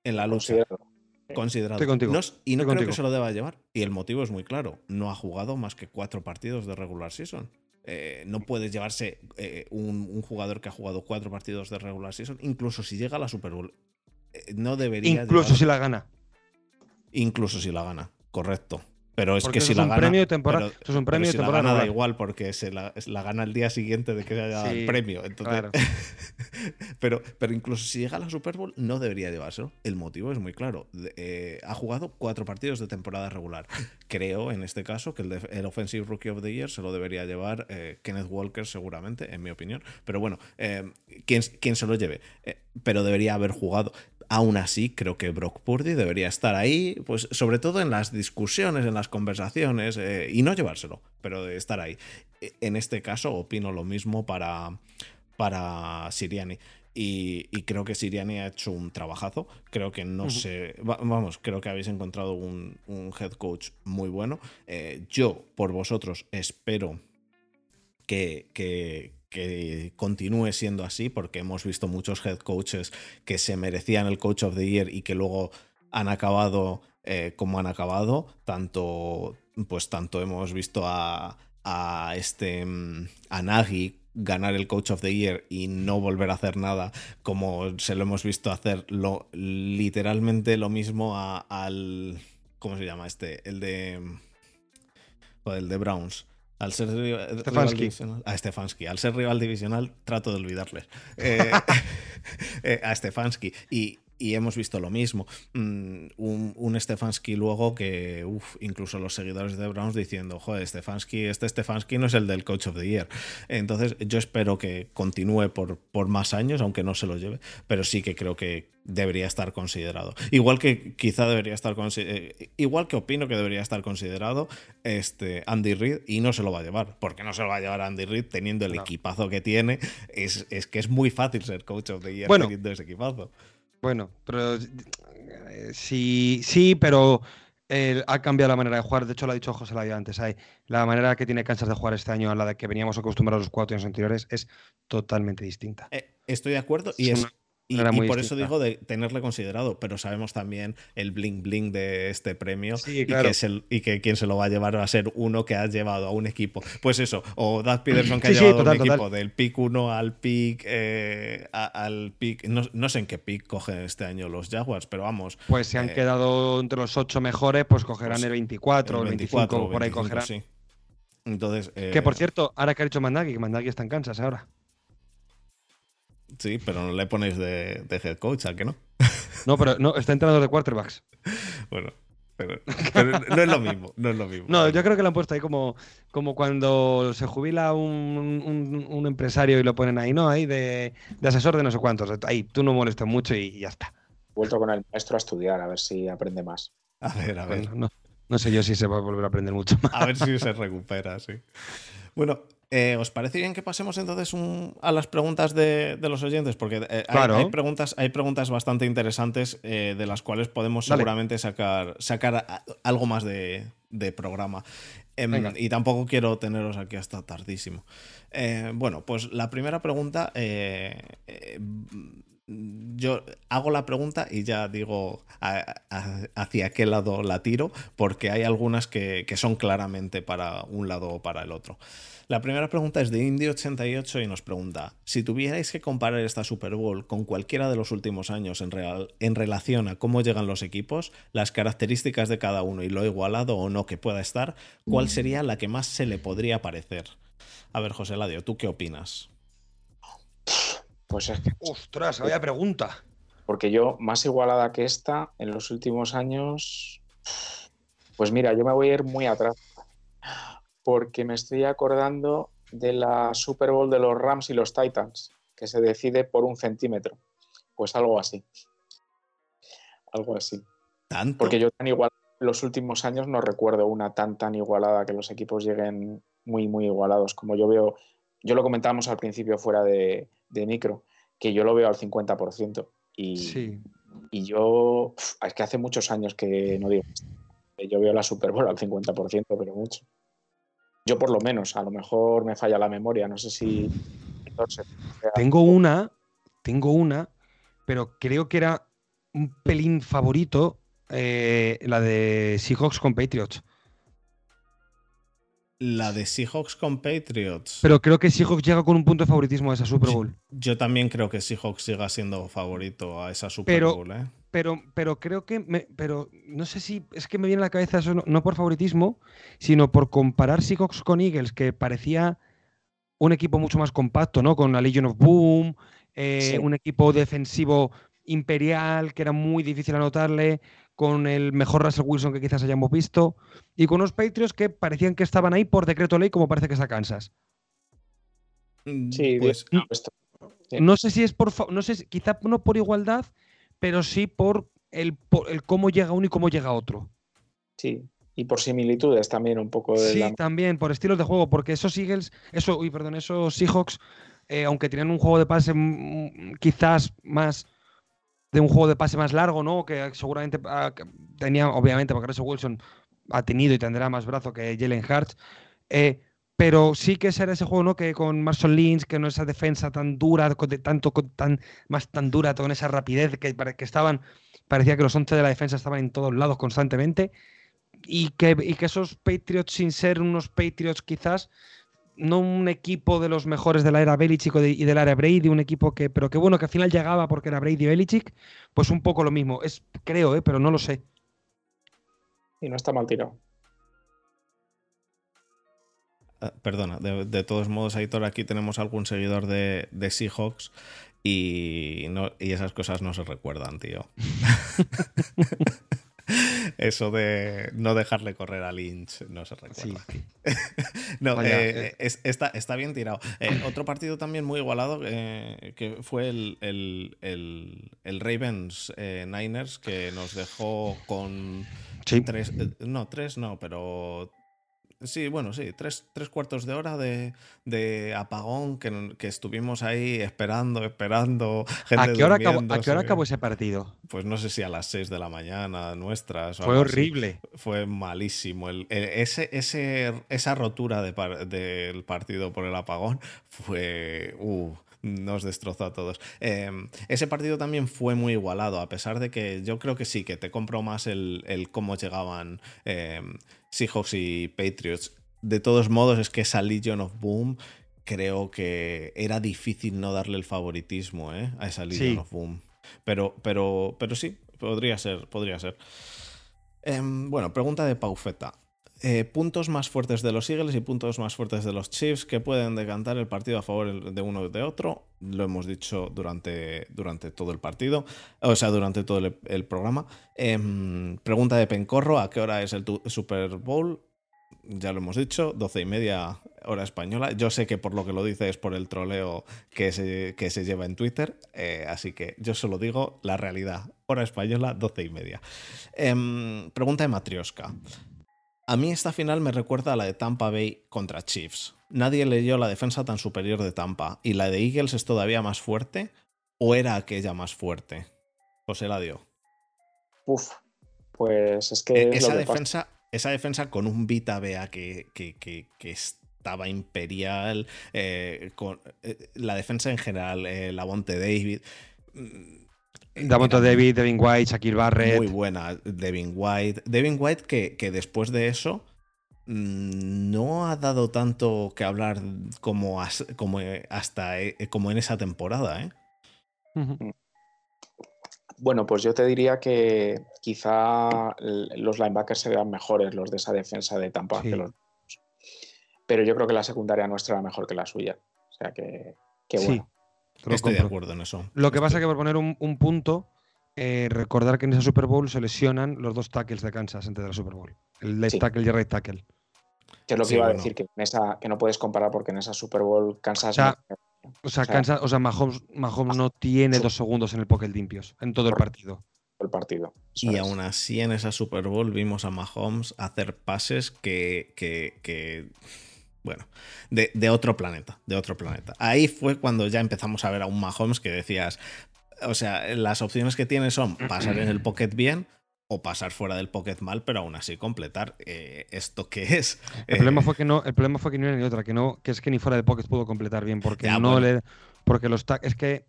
en la lucha considerado. y no creo que se lo deba llevar. Y el motivo es muy claro. No ha jugado más que cuatro partidos de regular season. Eh, no puedes llevarse eh, un, jugador que ha jugado cuatro partidos de regular season, incluso si llega a la Super Bowl. Eh, no debería. Incluso si la gana. Incluso si la gana, correcto. Pero es que si la gana. Premio temporal, eso es un premio si la gana da igual porque se la, gana el día siguiente de que haya el premio. Entonces, [laughs] pero, pero incluso si llega a la Super Bowl, no debería llevárselo. El motivo es muy claro. Eh, ha jugado cuatro partidos de temporada regular. Creo, en este caso, que el, Offensive Rookie of the Year se lo debería llevar eh, Kenneth Walker, seguramente, en mi opinión. Pero bueno, eh, ¿quién, se lo lleve? pero debería haber jugado. Aún así, creo que Brock Purdy debería estar ahí, pues sobre todo en las discusiones, en las conversaciones, eh, y no llevárselo, pero de estar ahí. E, en este caso, opino lo mismo para, para Siriani. y, creo que Siriani ha hecho un trabajazo. Creo que no sé. vamos, creo que habéis encontrado un, head coach muy bueno. Eh, yo, por vosotros, espero que, que, que continúe siendo así, porque hemos visto muchos head coaches que se merecían el Coach of the Year y que luego han acabado eh, como han acabado. Tanto, pues tanto hemos visto a, a este mm, a Nagy ganar el Coach of the Year y no volver a hacer nada, como se lo hemos visto hacer lo, literalmente lo mismo al. ¿Cómo se llama este? El de. el de Browns. Al ser rival, divisional. A Stefanski. Al ser rival divisional, trato de olvidarles. Eh, [laughs] [laughs] eh, a Stefanski. Y, y hemos visto lo mismo. Mm, un, un, Stefanski luego que, uff, incluso los seguidores de Browns diciendo, joder, Stefanski, este Stefanski no es el del Coach of the Year. Entonces, yo espero que continúe por, por más años, aunque no se lo lleve, pero sí que creo que debería estar considerado. Igual que quizá debería estar eh, igual que opino que debería estar considerado este Andy Reid y no se lo va a llevar, porque no se lo va a llevar Andy Reid teniendo el equipazo que tiene, es, es, que es muy fácil ser coach of the year teniendo ese equipazo. Bueno, pero eh, sí, sí, pero eh, ha cambiado la manera de jugar. De hecho, lo ha dicho José Ladio antes. Hay, la manera que tiene Kansas de jugar este año a la de que veníamos acostumbrados los cuatro años anteriores es totalmente distinta. Eh, estoy de acuerdo y es, y, por eso digo de tenerle considerado, pero sabemos también el bling bling de este premio y, que el, y, que quien se lo va a llevar va a ser uno que ha llevado a un equipo. Pues eso, o Doug [clears throat] Peterson que ha llevado a un equipo del pick 1 al pick eh, al pick. No, sé en qué pick cogen este año los Jaguars, pero vamos. Pues se han eh, quedado entre los 8 mejores, pues cogerán pues el 24 o el 25, por ahí cogerán. Sí. Entonces, que por eh, cierto, ahora que ha dicho Mandagi, que Mandagi está en Kansas ahora. Sí, pero no le ponéis de, head coach, ¿a que no? [laughs] No, pero no, está entrenador de quarterbacks. Bueno, pero, no es lo mismo, no es lo mismo. No, yo creo que lo han puesto ahí como, como cuando se jubila un, empresario y lo ponen ahí, ¿no? Ahí de, asesor de no sé cuántos. Ahí, tú no molestes mucho y ya está. Vuelto con el maestro a estudiar, a ver si aprende más. A ver, a ver. no, no, sé yo si se va a volver a aprender mucho más. A ver si se recupera, sí. Bueno, eh, ¿Os parece bien que pasemos entonces a las preguntas de, los oyentes? Porque eh, hay, preguntas, hay preguntas bastante interesantes eh, de las cuales podemos seguramente sacar, sacar algo más de, programa. Em, y tampoco quiero teneros aquí hasta tardísimo. bueno, pues la primera pregunta yo hago la pregunta y ya digo hacia qué lado la tiro, porque hay algunas que, que, son claramente para un lado o para el otro. La primera pregunta es de Indy88 y nos pregunta, si tuvierais que comparar esta Super Bowl con cualquiera de los últimos años en, real, en relación a cómo llegan los equipos, las características de cada uno y lo igualado o no que pueda estar, ¿cuál mm. sería la que más se le podría parecer? A ver, José Ladio, ¿tú qué opinas? Pues es que... Ostras, vaya pregunta. Porque yo, más igualada que esta, en los últimos años... Pues mira, yo me voy a ir muy atrás porque me estoy acordando de la Super Bowl de los Rams y los Titans, que se decide por un centímetro. Pues algo así. Algo así. ¿Tanto? Porque yo tan igual los últimos años no recuerdo una tan tan igualada que los equipos lleguen muy muy igualados como yo veo. Yo lo comentábamos al principio fuera de, micro, que yo lo veo al 50%. Y, y yo, es que hace muchos años que no digo, yo veo la Super Bowl al 50%, pero mucho. Yo por lo menos, a lo mejor me falla la memoria, no sé si... Tengo una, tengo una, pero creo que era un pelín favorito eh, la de Seahawks con Patriots. La de Seahawks con Patriots. Pero creo que Seahawks llega con un punto de favoritismo a esa Super Bowl. Yo, también creo que Seahawks siga siendo favorito a esa Super Bowl, ¿eh? Pero, pero creo que, pero no sé si es que me viene a la cabeza eso no, por favoritismo, sino por comparar Seahawks con Eagles, que parecía un equipo mucho más compacto, ¿no? Con la Legion of Boom, eh, un equipo defensivo imperial que era muy difícil anotarle, con el mejor Russell Wilson que quizás hayamos visto, y con unos Patriots que parecían que estaban ahí por decreto ley, como parece que está Kansas. Mm, sí, pues, no sé si es por, no sé, quizá no por igualdad, pero sí por el, el cómo llega uno y cómo llega otro. Sí, y por similitudes también un poco de Sí, también, por estilos de juego, porque esos Eagles, eso, uy, perdón, esos Seahawks eh, aunque tenían un juego de pase mm, quizás más de un juego de pase más largo, ¿no? Que seguramente ah, tenía, obviamente, porque Russell Wilson ha tenido y tendrá más brazo que Jalen Hurts. Eh, pero sí que será ese juego, ¿no? Que con Marshall Lynch, que no esa defensa tan dura, tanto, tan, más tan dura, con esa rapidez que, que estaban, parecía que los 11 de la defensa estaban en todos lados constantemente. Y que, y que esos Patriots, sin ser unos Patriots quizás, no un equipo de los mejores de la era Belichick y de la era Brady, un equipo que, pero que bueno, que al final llegaba porque era Brady y Belichick, pues un poco lo mismo. Es, creo, ¿eh? pero no lo sé. Y no está mal tirado. Ah, perdona, de, todos modos, Aitor, aquí tenemos algún seguidor de, Seahawks y, no, y esas cosas no se recuerdan, tío. [laughs] Eso de no dejarle correr a Lynch no se recuerda. [laughs] no, eh, eh. está, bien tirado. Eh, otro partido también muy igualado que fue el, el Ravens Niners que nos dejó con Tres, no, tres no, pero Sí, bueno, sí, tres, tres cuartos de hora de, de apagón que, que, estuvimos ahí esperando, esperando. [laughs] ¿A qué, hora acabó, ¿A qué hora acabó ese partido? Pues no sé si a las seis de la mañana nuestras. Fue horrible. Fue malísimo. El, ese, ese, esa rotura de del partido por el apagón fue. Uh, nos destrozó a todos. Em, ese partido también fue muy igualado, a pesar de que yo creo que sí, que te compro más el, cómo llegaban eh, Seahawks y Patriots. De todos modos, es que esa Legion of Boom creo que era difícil no darle el favoritismo ¿eh? a esa Legion of Boom. Pero, pero, pero sí, podría ser, podría ser. Em, bueno, pregunta de Paufeta. Eh, puntos más fuertes de los Eagles y puntos más fuertes de los Chiefs que pueden decantar el partido a favor de uno o de otro. Lo hemos dicho durante, durante todo el partido, o sea, durante todo el, programa. Em, pregunta de Pencorro, ¿a qué hora es el Super Bowl? Ya lo hemos dicho, 12 y media hora española. Yo sé que por lo que lo dice es por el troleo que se, que se lleva en Twitter, eh, así que yo solo digo la realidad. Hora española, 12 y media. Em, pregunta de Matrioska. A mí esta final me recuerda a la de Tampa Bay contra Chiefs. Nadie leyó la defensa tan superior de Tampa. ¿Y la de Eagles es todavía más fuerte? ¿O era aquella más fuerte? José la dio. Uf, pues es que. E-, esa, defensa, esa defensa con un Vita Bea que, que, estaba imperial, eh, con eh, la defensa en general, eh, la Bonte David mm, Damonto David, Devin White, Shakir Barrett. Muy buena, Devin White. Devin White que, después de eso mm, no ha dado tanto que hablar como, como hasta eh, como en esa temporada. ¿eh? Bueno, pues yo te diría que quizá los linebackers serían mejores, los de esa defensa de Tampa, que los pero yo creo que la secundaria nuestra era mejor que la suya. O sea que, bueno. Estoy de acuerdo en eso. Lo que pasa es que por poner un, punto, eh, recordar que en esa Super Bowl se lesionan los dos tackles de Kansas antes de la Super Bowl. El left tackle y el right tackle. Que es lo que iba a decir, que, esa, que no puedes comparar porque en esa Super Bowl Kansas. O sea, Kansas, o sea Mahomes, no tiene dos segundos en el pocket limpios en todo el partido. El partido. Y aún así en esa Super Bowl vimos a Mahomes hacer pases que, que bueno, de, otro planeta, de otro planeta. Ahí fue cuando ya empezamos a ver a un Mahomes que decías, o sea, las opciones que tienes son pasar en el pocket bien o pasar fuera del pocket mal, pero aún así completar eh, esto que es. El problema eh, fue que no, el problema fue que no era ni otra, que no, que es que ni fuera del pocket pudo completar bien, porque no le, porque los es que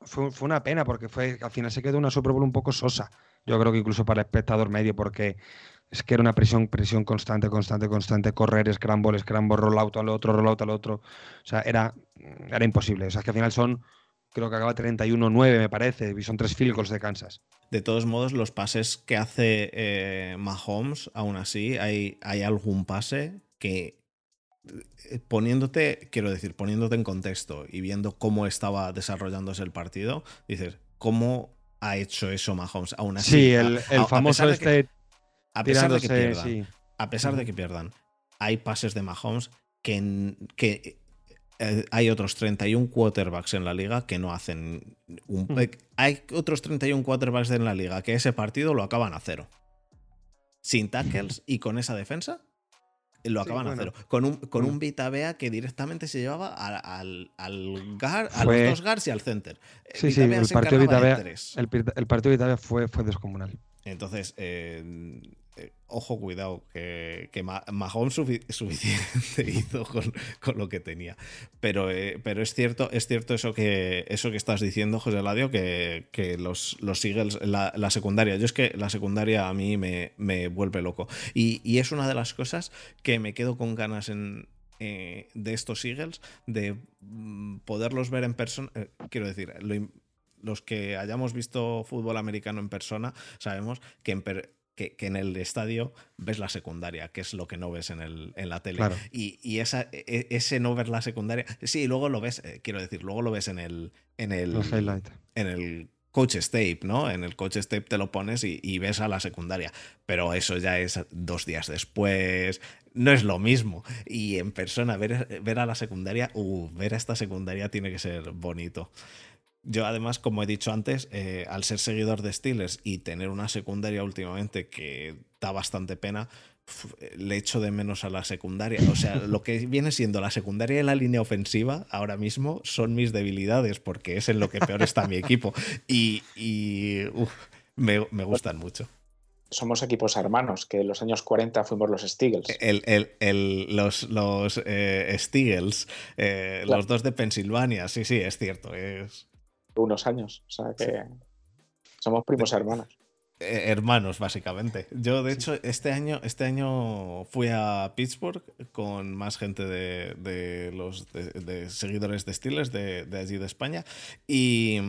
fue, fue, una pena, porque fue, al final se quedó una Super Bowl un poco sosa. Yo creo que incluso para el espectador medio, porque es que era una presión, presión constante, constante, constante, correr, scramble, scramble, rollout al otro, rollout al otro. O sea, era, era imposible. O sea, que al final son, creo que acaba 31-9, me parece, y son tres field goals de Kansas. De todos modos, los pases que hace eh, Mahomes, aún así, hay, hay algún pase que eh, poniéndote, quiero decir, poniéndote en contexto y viendo cómo estaba desarrollándose el partido, dices, ¿cómo ha hecho eso Mahomes? Aún así. Sí, el, famoso este a pesar de que pierdan, a pesar de que pierdan, hay pases de Mahomes que, que eh, hay otros 31 quarterbacks en la liga que no hacen un, eh, hay otros 31 quarterbacks en la liga que ese partido lo acaban a cero. Sin tackles y con esa defensa Lo acaban a cero. Con un, con un Vita Bea que directamente se llevaba al, al, gar, a los dos Gars y al center. Sí, sí, el partido, Vita Bea, el, el, partido Vita Bea fue, fue descomunal. Entonces, eh, eh, ojo, cuidado, que, que suficiente [laughs] hizo con, lo que tenía. Pero, eh, pero es cierto, es cierto eso que, eso que estás diciendo, José Ladio, que, los, los Eagles, la, secundaria, yo es que la secundaria a mí me, vuelve loco. Y, es una de las cosas que me quedo con ganas de estos Eagles, de mm, poderlos ver en persona. quiero decir, los que hayamos visto fútbol americano en persona, sabemos que en, que, en el estadio ves la secundaria, que es lo que no ves en, el, en la tele. Y, esa, e, ese no ver la secundaria, sí, luego lo ves, eh, quiero decir, luego lo ves en el, en el, en el coach tape, ¿no? En el coach tape te lo pones y, ves a la secundaria, pero eso ya es dos días después, no es lo mismo. Y en persona, ver, ver a la secundaria, uh, ver a esta secundaria tiene que ser bonito. Yo además, como he dicho antes, eh, al ser seguidor de Steelers y tener una secundaria últimamente que da bastante pena, le echo de menos a la secundaria. O sea, lo que viene siendo la secundaria y la línea ofensiva ahora mismo son mis debilidades porque es en lo que peor está mi equipo. Y, me, gustan mucho somos equipos hermanos, que en los años 40 fuimos los Steagles. los los eh, eh, los dos de Pensilvania, sí, sí, es cierto. Es unos años. O sea que somos primos hermanos. Eh, hermanos, básicamente. Yo, de hecho, este año, este año fui a Pittsburgh con más gente de, los de, seguidores de Steelers de, allí de España. Y.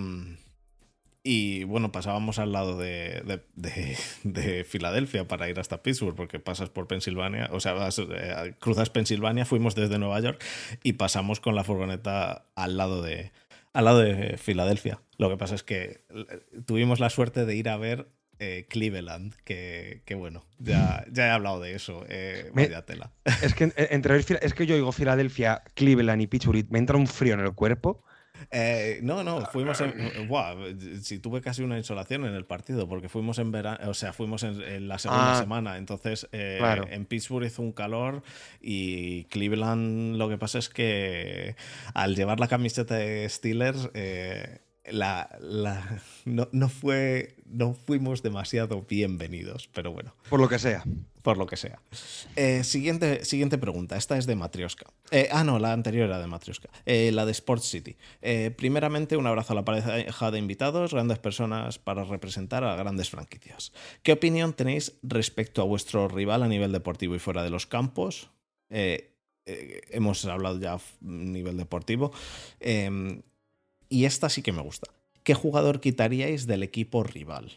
Y bueno, pasábamos al lado de, de, Filadelfia para ir hasta Pittsburgh, porque pasas por Pensilvania, o sea, eh, cruzas Pensilvania, fuimos desde Nueva York y pasamos con la furgoneta al lado de, al lado de Filadelfia. Lo que pasa es que eh, tuvimos la suerte de ir a ver eh, Cleveland, que, bueno, ya, ya he hablado de eso. Eh, tela. Es que, entre, es que yo digo Filadelfia, Cleveland y Pittsburgh, me entra un frío en el cuerpo. Eh, no, no, fuimos en. si tuve casi una insolación en el partido, porque fuimos en verano, o sea, fuimos en, la segunda ah. semana. Entonces, eh, en Pittsburgh hizo un calor y Cleveland lo que pasa es que al llevar la camiseta de Steelers. Eh, la, no, fue, no fuimos demasiado bienvenidos, pero bueno. Por lo que sea. Por lo que sea. Eh, siguiente, siguiente pregunta. Esta es de Matrioska. Eh, ah, no, la anterior era de Matrioska. Eh, la de Sports City. primeramente, un abrazo a la pareja de invitados, grandes personas para representar a grandes franquicias. ¿Qué opinión tenéis respecto a vuestro rival a nivel deportivo y fuera de los campos? hemos hablado ya a nivel deportivo. Y esta sí que me gusta. ¿Qué jugador quitaríais del equipo rival?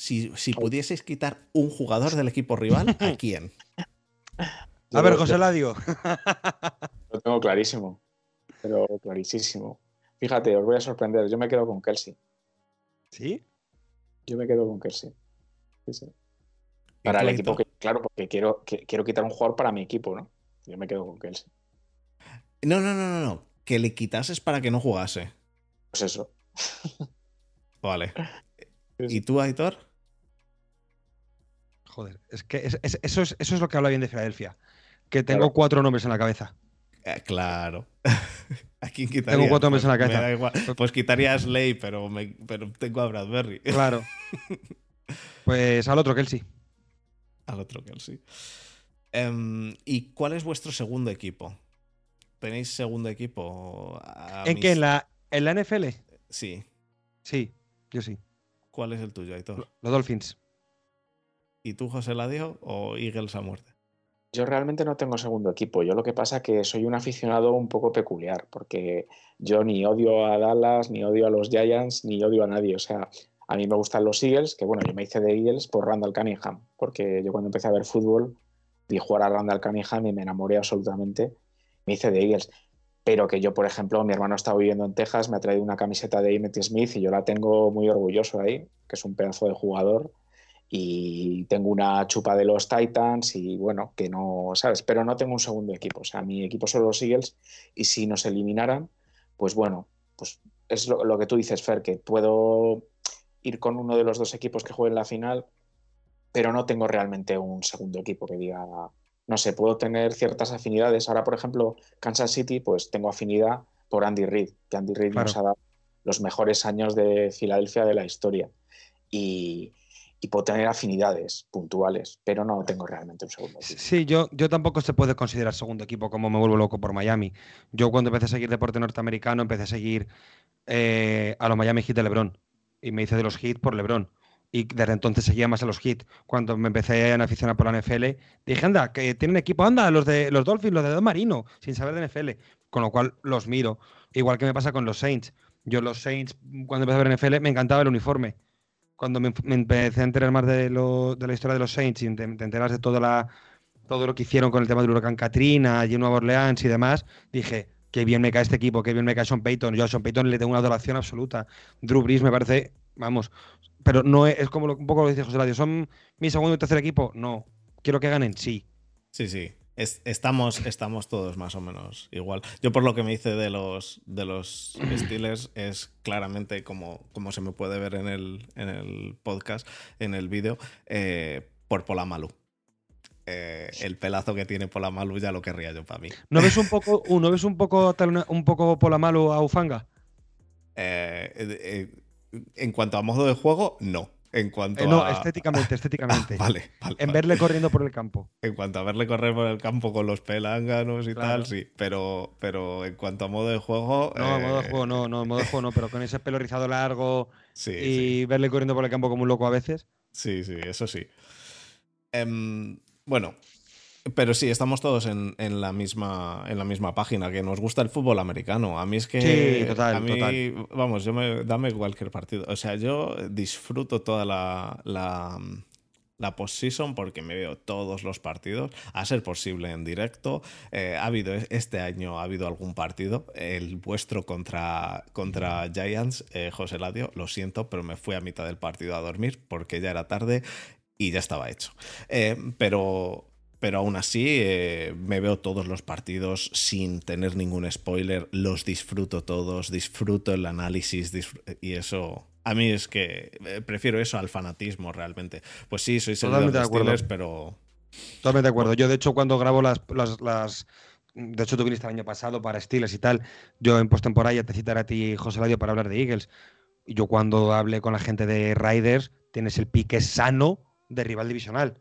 Si, pudieseis quitar un jugador del equipo rival, ¿a [laughs] quién? A ver, José Ladio. [laughs] Lo tengo clarísimo. Pero clarísimo. Fíjate, os voy a sorprender. Yo me quedo con Kelsey. ¿Sí? Yo me quedo con Kelsey. Para el equipo, que, claro, porque quiero, quiero quitar un jugador para mi equipo, ¿no? Yo me quedo con Kelsey. No, no, no, no, no que le quitases para que no jugase. Pues eso. [laughs] Vale. ¿Y tú, Aitor? Joder, es que eso, es, lo que habla bien de Filadelfia. Que tengo cuatro nombres en la cabeza. Eh, claro. [laughs] ¿A quién quitaría? Tengo cuatro nombres en la cabeza. Pues quitaría a Slay, pero, pero tengo a Bradbury. [laughs] Claro. [laughs] Pues al otro Kelsey. Al otro Kelsey. Em, ¿Y cuál es vuestro segundo equipo? ¿Tenéis segundo equipo? ¿En qué? ¿En la, ¿En la NFL? Sí. Sí, yo sí. ¿Cuál es el tuyo, Aitor? Los Dolphins. ¿Y tú, José Ladio, o Eagles a muerte? Yo realmente no tengo segundo equipo. Yo lo que pasa es que soy un aficionado un poco peculiar, porque yo ni odio a Dallas, ni odio a los Giants, ni odio a nadie. O sea, a mí me gustan los Eagles, que bueno, yo me hice de Eagles por Randall Cunningham, porque yo cuando empecé a ver fútbol vi jugar a Randall Cunningham y me enamoré absolutamente me hice de Eagles. Pero que yo, por ejemplo, mi hermano estaba viviendo en Texas, me ha traído una camiseta de Emmett Smith y yo la tengo muy orgulloso ahí, que es un pedazo de jugador. Y tengo una chupa de los Titans y bueno, que no, ¿sabes? Pero no tengo un segundo equipo. O sea, mi equipo son los Eagles y si nos eliminaran, pues bueno, pues es lo, lo que tú dices, Fer, que puedo ir con uno de los dos equipos que jueguen la final, pero no tengo realmente un segundo equipo que diga no sé, puedo tener ciertas afinidades. Ahora, por ejemplo, Kansas City, pues tengo afinidad por Andy Reid, que Andy Reid nos ha dado los mejores años de Filadelfia de la historia. Y, puedo tener afinidades puntuales, pero no tengo realmente un segundo equipo. Sí, yo, yo tampoco se puede considerar segundo equipo como me vuelvo loco por Miami. Yo cuando empecé a seguir deporte norteamericano, empecé a seguir eh, a los Miami Heat de LeBron. Y me hice de los Heat por LeBron y desde entonces seguía más a los hits. Cuando me empecé a aficionar por la NFL, dije, anda, que tienen equipo, anda, los de los Dolphins, los de Don Marino, sin saber de NFL. Con lo cual los miro. Igual que me pasa con los Saints. Yo los Saints, cuando empecé a ver NFL, me encantaba el uniforme. Cuando me, empecé a enterar más de, la historia de los Saints y te, enteras de toda la, todo lo que hicieron con el tema del huracán Katrina y Nueva Orleans y demás, dije, qué bien me cae este equipo, qué bien me cae Sean Payton. Yo a Sean Payton le tengo una adoración absoluta. Drew Brees me parece, vamos, pero no es, como un poco lo dice José Ladio, ¿son mi segundo y tercer equipo? No. ¿Quiero que ganen? Sí. Sí, sí. Estamos, estamos todos más o menos igual. Yo por lo que me hice de los, de los Steelers es claramente como, como se me puede ver en el, en el podcast, en el vídeo, eh, por Polamalu. Eh, el pelazo que tiene Polamalu ya lo querría yo para mí. ¿No ves un poco, ¿no ves un poco, un poco Polamalu a Ufanga? Eh, eh en cuanto a modo de juego, no. En cuanto eh, no, estéticamente, estéticamente. [laughs] vale, vale. En verle corriendo por el campo. En cuanto a verle correr por el campo con los pelánganos y tal, sí. Pero, pero en cuanto a modo de juego. No, modo de eh, juego no, no, modo de juego no, pero con ese pelo rizado largo [laughs] y verle corriendo por el campo como un loco a veces. Sí, sí, eso sí. Em, bueno, pero sí, estamos todos en, la misma, en la misma página, que nos gusta el fútbol americano. A mí es que. Sí, total, a mí, Vamos, yo me, dame cualquier partido. O sea, yo disfruto toda la, la, la postseason porque me veo todos los partidos, a ser posible en directo. Eh, ha habido, este año ha habido algún partido, el vuestro contra, contra Giants, eh, José Ladio, lo siento, pero me fui a mitad del partido a dormir porque ya era tarde y ya estaba hecho. Eh, pero pero aún así eh, me veo todos los partidos sin tener ningún spoiler, los disfruto todos, disfruto el análisis y eso a mí es que eh, prefiero eso al fanatismo realmente. Pues sí, soy seguidor de Steelers, pero... Totalmente de acuerdo. Yo de hecho cuando grabo las, las, De hecho tú viniste el año pasado para Steelers y tal, yo en postemporada te citaré a ti, José Ladio, para hablar de Eagles. Yo cuando hablé con la gente de Riders, tienes el pique sano de rival divisional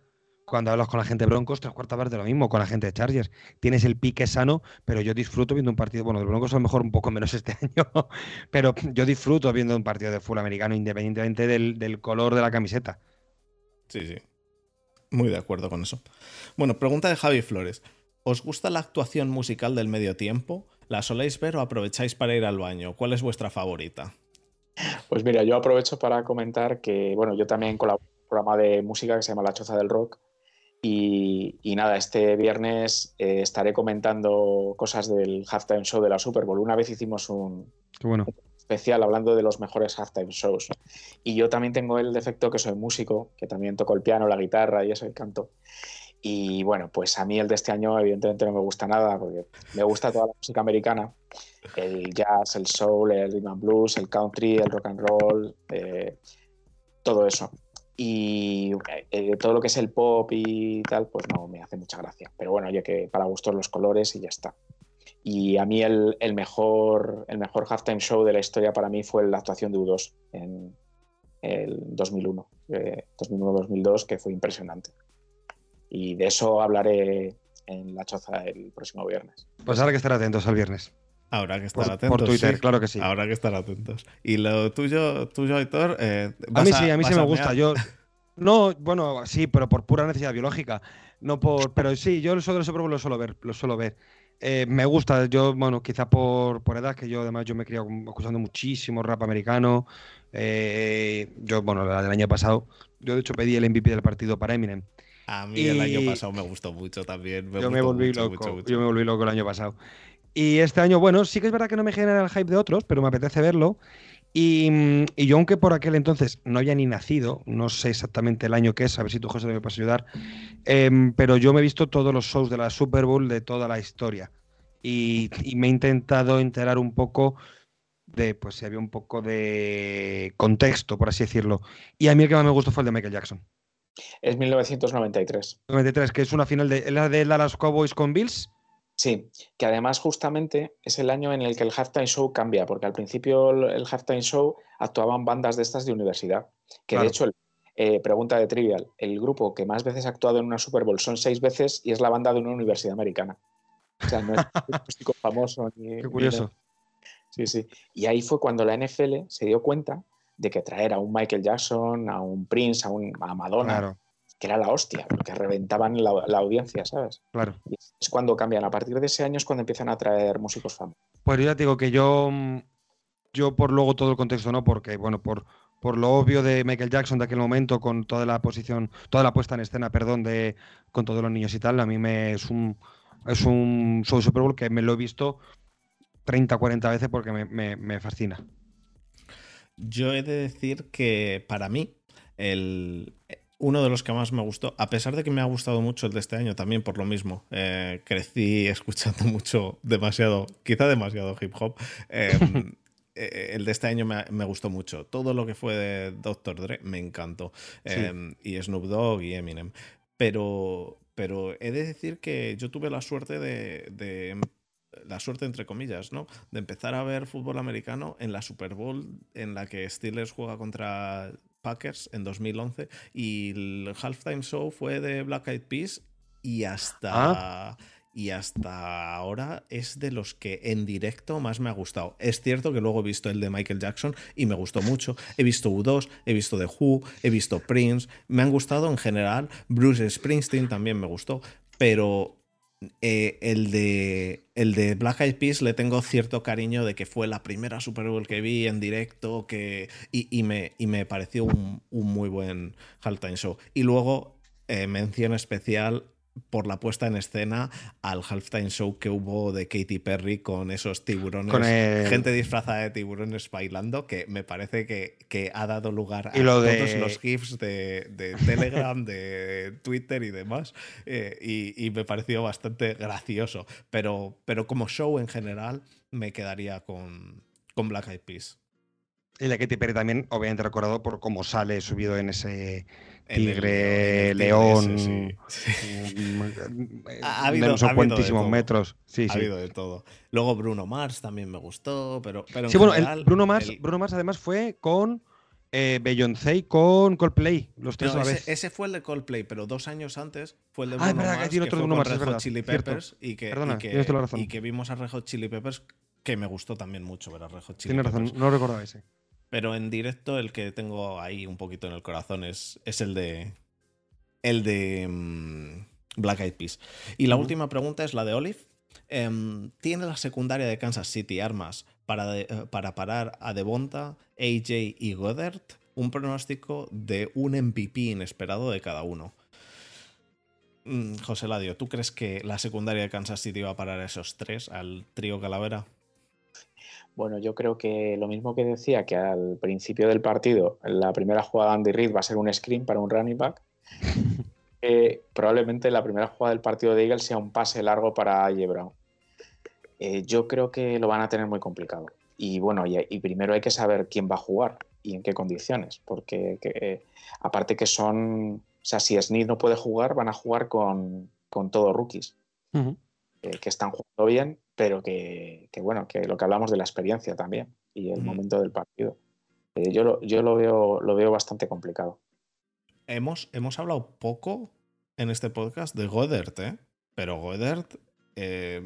cuando hablas con la gente de Broncos, tres cuartas partes de lo mismo, con la gente de Chargers. Tienes el pique sano, pero yo disfruto viendo un partido, bueno, de Broncos a lo mejor un poco menos este [laughs] año, pero yo disfruto viendo un partido de fútbol americano independientemente del, color de la camiseta. Sí, sí. Muy de acuerdo con eso. Bueno, pregunta de Javi Flores. ¿Os gusta la actuación musical del medio tiempo? ¿La soléis ver o aprovecháis para ir al baño? ¿Cuál es vuestra favorita? Pues mira, yo aprovecho para comentar que, bueno, yo también colaboro en un programa de música que se llama La Choza del Rock y, nada, este viernes eh, estaré comentando cosas del halftime show de la Super Bowl. Una vez hicimos un, especial hablando de los mejores halftime shows. Y yo también tengo el defecto que soy músico, que también toco el piano, la guitarra y eso, el canto. Y bueno, pues a mí el de este año evidentemente no me gusta nada, porque me gusta toda la música americana, el jazz, el soul, el rhythm and blues, el country, el rock and roll, eh, todo eso y eh, todo lo que es el pop y tal, pues no me hace mucha gracia. Pero bueno, oye, que para gustos los colores y ya está. Y a mí el, mejor, el mejor halftime show de la historia para mí fue la actuación de U2 en el 2001, 2001-2002, eh, que fue impresionante. Y de eso hablaré en la choza el próximo viernes. Pues ahora que estar atentos al viernes. Habrá que estar atentos. Por Twitter, claro que sí. Habrá que estar atentos. Y lo tuyo, tuyo Héctor. Eh, a mí sí, a mí sí me gusta. Yo. [laughs] No, bueno, sí, pero por pura necesidad biológica. No por. Pero sí, yo los Super lo suelo ver. Lo suelo ver. Eh, me gusta, yo, bueno, quizá por, por, edad, que yo además yo me he criado escuchando muchísimo rap americano. Eh, yo, bueno, la del año pasado, yo de hecho pedí el MVP del partido para Eminem. A mí el año pasado me gustó mucho también. yo me volví loco. Yo me volví loco el año pasado. Y este año, bueno, sí que es verdad que no me genera el hype de otros, pero me apetece verlo. Y, yo, aunque por aquel entonces no había ni nacido, no sé exactamente el año que es, a ver si tú, José, me puedes ayudar, em, pero yo me he visto todos los shows de la Super Bowl de toda la historia. Y, me he intentado enterar un poco de, pues si había un poco de contexto, por así decirlo. Y a mí el que más me gustó fue el de Michael Jackson. Es 1993. 93, que es una final de la de Dallas Cowboys con Bills. Sí, que además justamente es el año en el que el halftime show cambia, porque al principio el halftime show actuaban bandas de estas de universidad, que de hecho, eh, pregunta de trivial, el grupo que más veces ha actuado en una Super Bowl son seis veces y es la banda de una universidad americana. O sea, no es [laughs] un músico famoso. Ni, Qué curioso. Sí, sí. Y ahí fue cuando la NFL se dio cuenta de que traer a un Michael Jackson, a un Prince, a, un, a Madonna, que era la hostia, porque reventaban la, audiencia, ¿sabes? Claro. es cuando cambian. A partir de ese año es cuando empiezan a traer músicos famosos. Pues yo ya te digo que yo, yo por luego todo el contexto, ¿no? Porque, bueno, por, por lo obvio de Michael Jackson de aquel momento, con toda la posición, toda la puesta en escena, perdón, de con todos los niños y tal, a mí me es un es un show Super Bowl que me lo he visto 30, 40 veces porque me, fascina. Yo he de decir que para mí, el, uno de los que más me gustó, a pesar de que me ha gustado mucho el de este año también por lo mismo, eh, crecí [laughs] escuchando mucho, demasiado, quizá demasiado hip hop. Em, [laughs] eh, el de este año me, gustó mucho. Todo lo que fue de Dr. Dre me encantó. Em, y Snoop Dogg y Eminem. Pero, pero he de decir que yo tuve la suerte de, la suerte entre comillas, ¿no? De empezar a ver fútbol americano en la Super Bowl en la que Steelers juega contra Packers en 2011 y el halftime show fue de Black Eyed Peas y hasta ah y hasta ahora es de los que en directo más me ha gustado. Es cierto que luego he visto el de Michael Jackson y me gustó mucho. He visto U2, he visto The Who, he visto Prince. Me han gustado en general. Bruce Springsteen también me gustó. Pero eh, el, de, el de Black Eyed Peas le tengo cierto cariño de que fue la primera Super Bowl que vi en directo que, y, me, y me pareció un, muy buen halftime show. Y luego, eh, mención especial por la puesta en escena al halftime show que hubo de Katy Perry con esos tiburones, gente disfrazada de tiburones bailando, que me parece que, que ha dado lugar a todos los GIFs de, Telegram, de Twitter y demás, eh, y, me pareció bastante gracioso, pero, pero como show en general me quedaría con, con Black Eyed Peas. Y la Katy Perry también, obviamente recordado por cómo sale subido en ese tigre, león. [laughs] ha habido, son cuantísimos metros. Sí, ha habido de todo. Luego Bruno Mars también me gustó, pero. pero sí, bueno, Bruno, Mars, Bruno Mars además fue con eh, Beyoncé con Coldplay, los tres a la vez. Ese, fue el de Coldplay, pero dos años antes fue el de ah, Bruno Mars, que, otro fue Red Hot Chili Peppers y que, y, que, vimos a Red Hot Chili Peppers, que me gustó también mucho ver a Red Hot Chili Tienes razón, no recordaba ese. Pero en directo el que tengo ahí un poquito en el corazón es, es el de el de mm, Black Eyed Peas. Y la última pregunta es la de Olive. Em, ¿Tiene la secundaria de Kansas City armas para, eh, para parar a Devonta, AJ y Goddard? Un pronóstico de un MVP inesperado de cada uno. Mm, José Ladio, ¿tú crees que la secundaria de Kansas City va a parar a esos tres, al trío Calavera? Bueno, yo creo que lo mismo que decía, que al principio del partido, la primera jugada de Andy Reid va a ser un screen para un running back. [laughs] Eh, probablemente la primera jugada del partido de Eagles sea un pase largo para A.J. Brown. Eh, yo creo que lo van a tener muy complicado. Y bueno, y, primero hay que saber quién va a jugar y en qué condiciones, porque aparte que son, o sea, si Snead no puede jugar, van a jugar con, con todos rookies, eh, que están jugando bien, pero que, bueno, que lo que hablamos de la experiencia también y el momento del partido. yo lo, yo lo, veo, lo veo bastante complicado hemos, hemos hablado poco en este podcast de Goddard, ¿eh? Pero Goddard eh,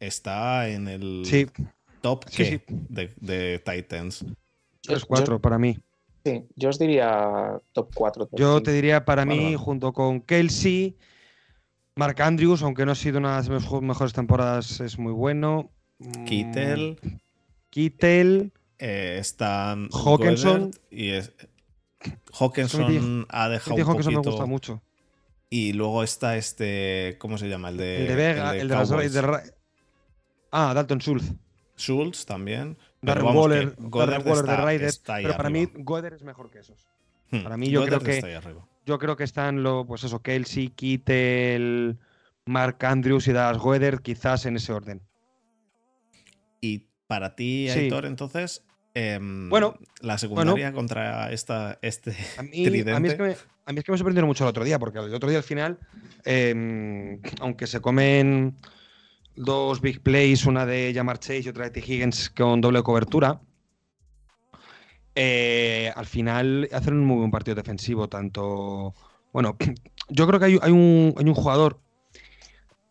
está en el top De, Titans. Es 4 para mí. Sí, yo os diría top 4. yo te diría para mí, junto con Kelsey, Mark Andrews, aunque no ha sido una de las mejores temporadas, es muy bueno. Kittel. Kittel. Eh, están Hawkinson. Y es, Hawkinson ha dejado un poquito... me gusta mucho. Y luego está este, ¿cómo se llama? El de, el de Vega, el de, Ah, Dalton Schultz. Schultz también. Darren Waller, Waller de Raiders. Pero para mí, Goder es mejor que esos. Hmm. Para mí, yo creo que. Yo creo que están lo, pues eso, Kelsey, Kittel, Mark Andrews y Das Goeder, quizás en ese orden. Y para ti, Aitor, entonces, Em, Bueno, la secundaria contra esta, este A mí, tridente. a mí es que me, a mí es que me sorprendieron mucho el otro día, porque el otro día al final, em, aunque se comen dos big plays, una de Jamar Chase y otra de T. Higgins con doble cobertura, eh, al final hacen un muy buen partido defensivo, tanto... Bueno, [clears throat] yo creo que hay, un, hay un jugador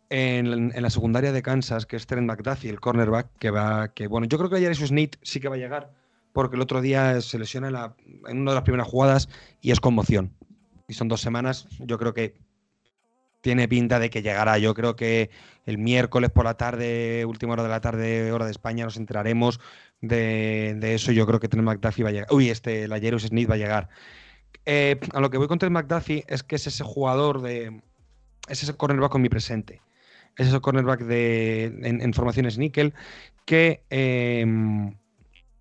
en, la secundaria de Kansas, que es Trent McDuffie, el cornerback, que va, que bueno, yo creo que ayer Smith sí que va a llegar, porque el otro día se lesiona en, la- en una de las primeras jugadas y es conmoción. Y son dos semanas, yo creo que tiene pinta de que llegará. Yo creo que el miércoles por la tarde, última hora de la tarde, hora de España, nos enteraremos de, eso. Yo creo que Trent McDuffie va a llegar. Uy, este, la Jerus Smith va a llegar. Eh, a lo que voy con Trent McDuffie es que es ese jugador de. Es ese cornerback con mi presente. Es ese cornerback de, en, formaciones níquel que em,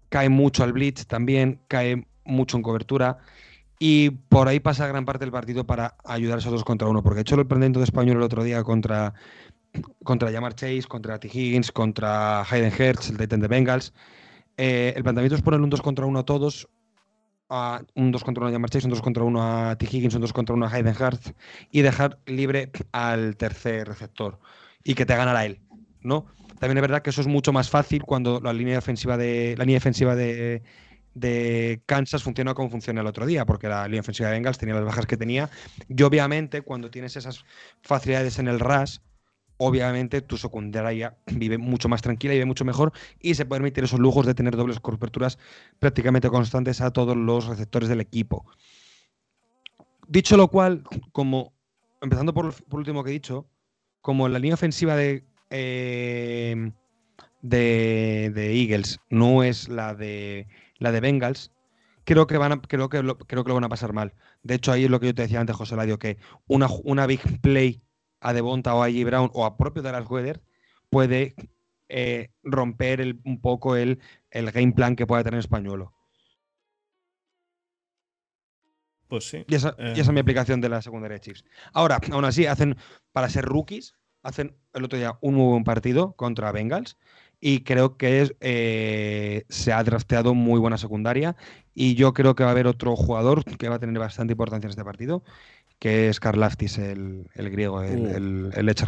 cae mucho al blitz también, cae mucho en cobertura. Y por ahí pasa gran parte del partido para ayudar a esos dos contra uno. Porque he hecho el planteamiento de español el otro día contra, contra Jamar Chase, contra T. Higgins, contra Hayden Hertz, el Titan de Bengals. Eh, el planteamiento es poner un 2 contra 1 a todos. a un 2 contra 1 a Jamar Chase, un 2 contra 1 a T. Higgins, un 2 contra 1 a Hayden Hertz. Y dejar libre al tercer receptor. Y que te ganara él. ¿no? También es verdad que eso es mucho más fácil cuando la línea defensiva de, la línea defensiva de, de Kansas funciona como funciona el otro día, porque la línea ofensiva de Bengals tenía las bajas que tenía. Y obviamente, cuando tienes esas facilidades en el RAS, obviamente tu secundaria [clears throat] vive mucho más tranquila y vive mucho mejor y se puede permitir esos lujos de tener dobles coberturas prácticamente constantes a todos los receptores del equipo. Dicho lo cual, como empezando por, por último que he dicho, como la línea ofensiva de, eh, de, de Eagles no es la de la de Bengals, creo que van a, creo que lo, creo que van a pasar mal. De hecho, ahí es lo que yo te decía antes, José Ladio, que una, una big play a Devonta o a J. Brown o a propio Dallas Weather puede eh, romper el- un poco el, el game plan que pueda tener Españolo. Pues sí. Y esa, y esa es mi aplicación de la secundaria de Chiefs. Ahora, aún así, hacen, para ser rookies, hacen el otro día un muy buen partido contra Bengals. Y creo que es, eh, se ha drafteado muy buena secundaria. Y yo creo que va a haber otro jugador que va a tener bastante importancia en este partido, que es Karlaftis, el, el griego, el, Uh. el, el edge.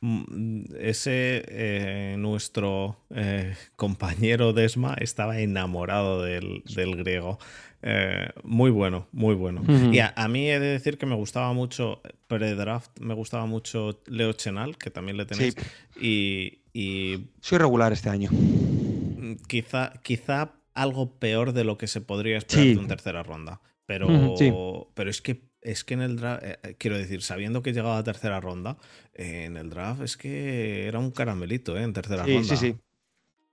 Mm, Ese, eh, nuestro eh, compañero Desma, estaba enamorado del, del griego. Eh, muy bueno, muy bueno. Y a, a mí he de decir que me gustaba mucho, pre-draft, me gustaba mucho Leo Chenal, que también le tenéis. Y, y Soy regular este año. quizá, quizá algo peor de lo que se podría esperar Sí. de una tercera ronda. Pero, sí. pero es que es que en el draft, eh, quiero decir, sabiendo que llegaba a tercera ronda, eh, en el draft es que era un caramelito, ¿eh? En tercera Sí, ronda. sí, sí.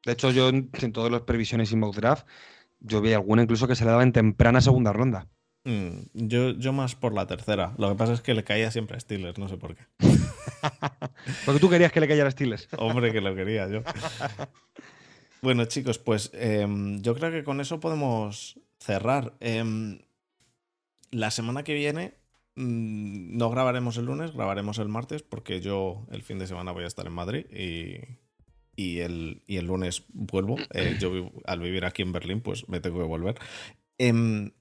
De hecho, yo en, en todas las previsiones y mock draft, yo vi alguna incluso que se le daba en temprana segunda ronda. Mm, yo, yo más por la tercera. Lo que pasa es que le caía siempre a Steelers, no sé por qué. [laughs] Porque tú querías que le cayera a Steelers. [laughs] Hombre, que lo quería yo. [laughs] Bueno, chicos, pues em, yo creo que con eso podemos cerrar. Em, la semana que viene mm, no grabaremos el lunes, grabaremos el martes, porque yo el fin de semana voy a estar en Madrid y, el, y el lunes vuelvo. Eh, yo al vivir aquí en Berlín, pues me tengo que volver. Em,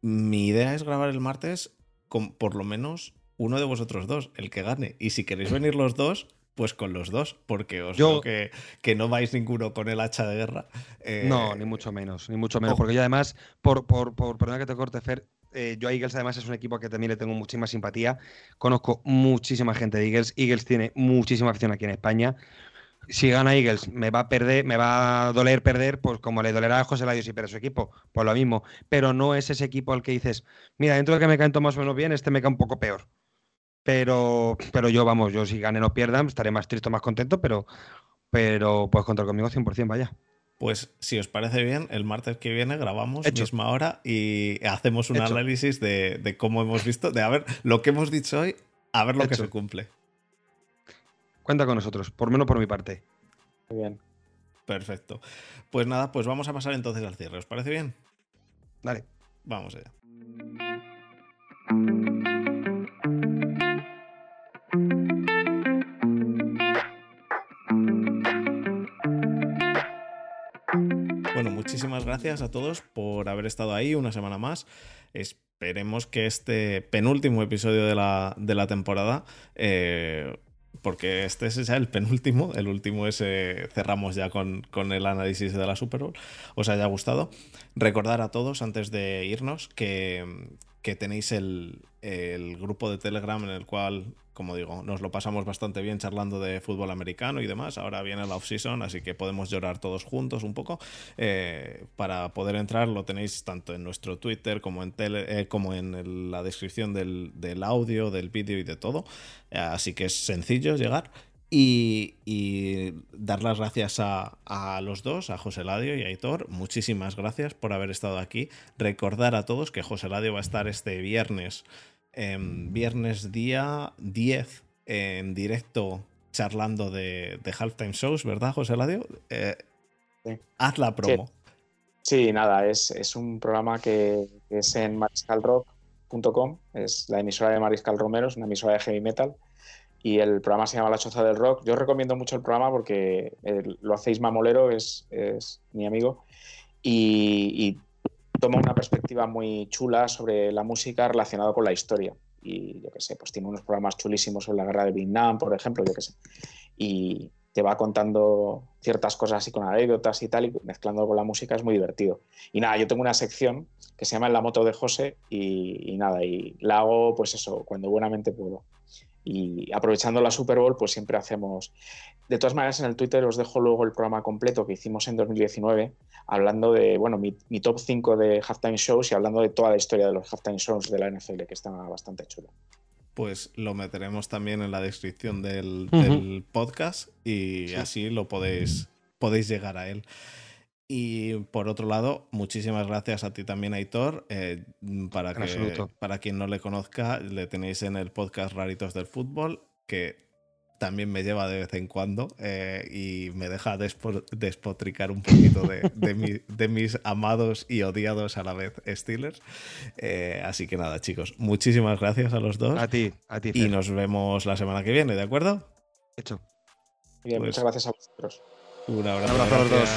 mi idea es grabar el martes con por lo menos uno de vosotros dos, el que gane. Y si queréis venir los dos, pues con los dos, porque os Yo- veo que, que no vais ninguno con el hacha de guerra. Eh, No, ni mucho menos, ni mucho menos. ojo. Porque yo además, por, por, por perdona que te corte, Fer, eh, yo a Eagles además es un equipo que también le tengo muchísima simpatía. Conozco muchísima gente de Eagles. Eagles tiene muchísima afición aquí en España. Si gana Eagles, me va a perder, me va a doler perder, pues como le dolerá a José Ladio si pierde su equipo, pues lo mismo. Pero no es ese equipo al que dices, mira, dentro de que me caen más o menos bien, este me cae un poco peor. Pero, pero yo, vamos, yo si gane o pierdan, estaré más triste o más contento, pero, pero puedes contar conmigo 100%, vaya. Pues si os parece bien, el martes que viene grabamos Hecho. misma hora y hacemos un Hecho. análisis de, de cómo hemos visto, de a ver lo que hemos dicho hoy, a ver lo que se cumple. Cuenta con nosotros, por menos por mi parte. Muy bien. Perfecto. Pues nada, pues vamos a pasar entonces al cierre. ¿Os parece bien? Dale. Vamos allá. Muchísimas gracias a todos por haber estado ahí una semana más. Esperemos que este penúltimo episodio de la, de la temporada eh, porque este es ya el penúltimo, el último es cerramos ya con, con, el análisis de la Super Bowl, os haya gustado. Recordar a todos antes de irnos que, que tenéis el, el, grupo de Telegram en el cual, como digo, nos lo pasamos bastante bien charlando de fútbol americano y demás. Ahora viene la off-season, así que podemos llorar todos juntos un poco. Eh, para poder entrar lo tenéis tanto en nuestro Twitter como en, tele, eh, como en la descripción del, audio, del vídeo y de todo. así que es sencillo llegar. Y, dar las gracias a, los dos, a José Ladio y a Aitor. Muchísimas gracias por haber estado aquí. Recordar a todos que José Ladio va a estar este viernes, viernes día 10, en directo charlando de, halftime shows, ¿verdad, José Ladio? Eh, haz la promo. Sí, nada, es, un programa que, que es en mariscalrock.com, es la emisora de Mariscal Romero, es una emisora de heavy metal y el programa se llama La Choza del Rock. Yo recomiendo mucho el programa porque eh, lo hacéis mamolero, es, es mi amigo, y, toma una perspectiva muy chula sobre la música relacionada con la historia. Y yo qué sé, pues tiene unos programas chulísimos sobre la guerra de Vietnam, por ejemplo, yo qué sé. Y te va contando ciertas cosas así con anécdotas y tal, y mezclando con la música es muy divertido. Y nada, yo tengo una sección que se llama En la moto de José y, y nada, y la hago pues eso, cuando buenamente puedo. Y aprovechando la Super Bowl, pues siempre hacemos. De todas maneras, en el Twitter os dejo luego el programa completo que hicimos en 2019, hablando de, bueno, mi, top 5 de halftime shows y hablando de toda la historia de los halftime shows de la NFL, que está bastante chulo. Pues lo meteremos también en la descripción del, podcast y así lo podéis, podéis llegar a él. Y por otro lado, muchísimas gracias a ti también, Aitor. Eh, para, que, para quien no le conozca, le tenéis en el podcast Raritos del Fútbol, que también me lleva de vez en cuando eh, y me deja despotricar un poquito de, mis amados y odiados a la vez Steelers. Eh, así que nada, chicos, muchísimas gracias a los dos. A ti, a ti. Y nos vemos la semana que viene, ¿de acuerdo? Hecho. Bien, pues muchas gracias a vosotros. Un abrazo, a los dos.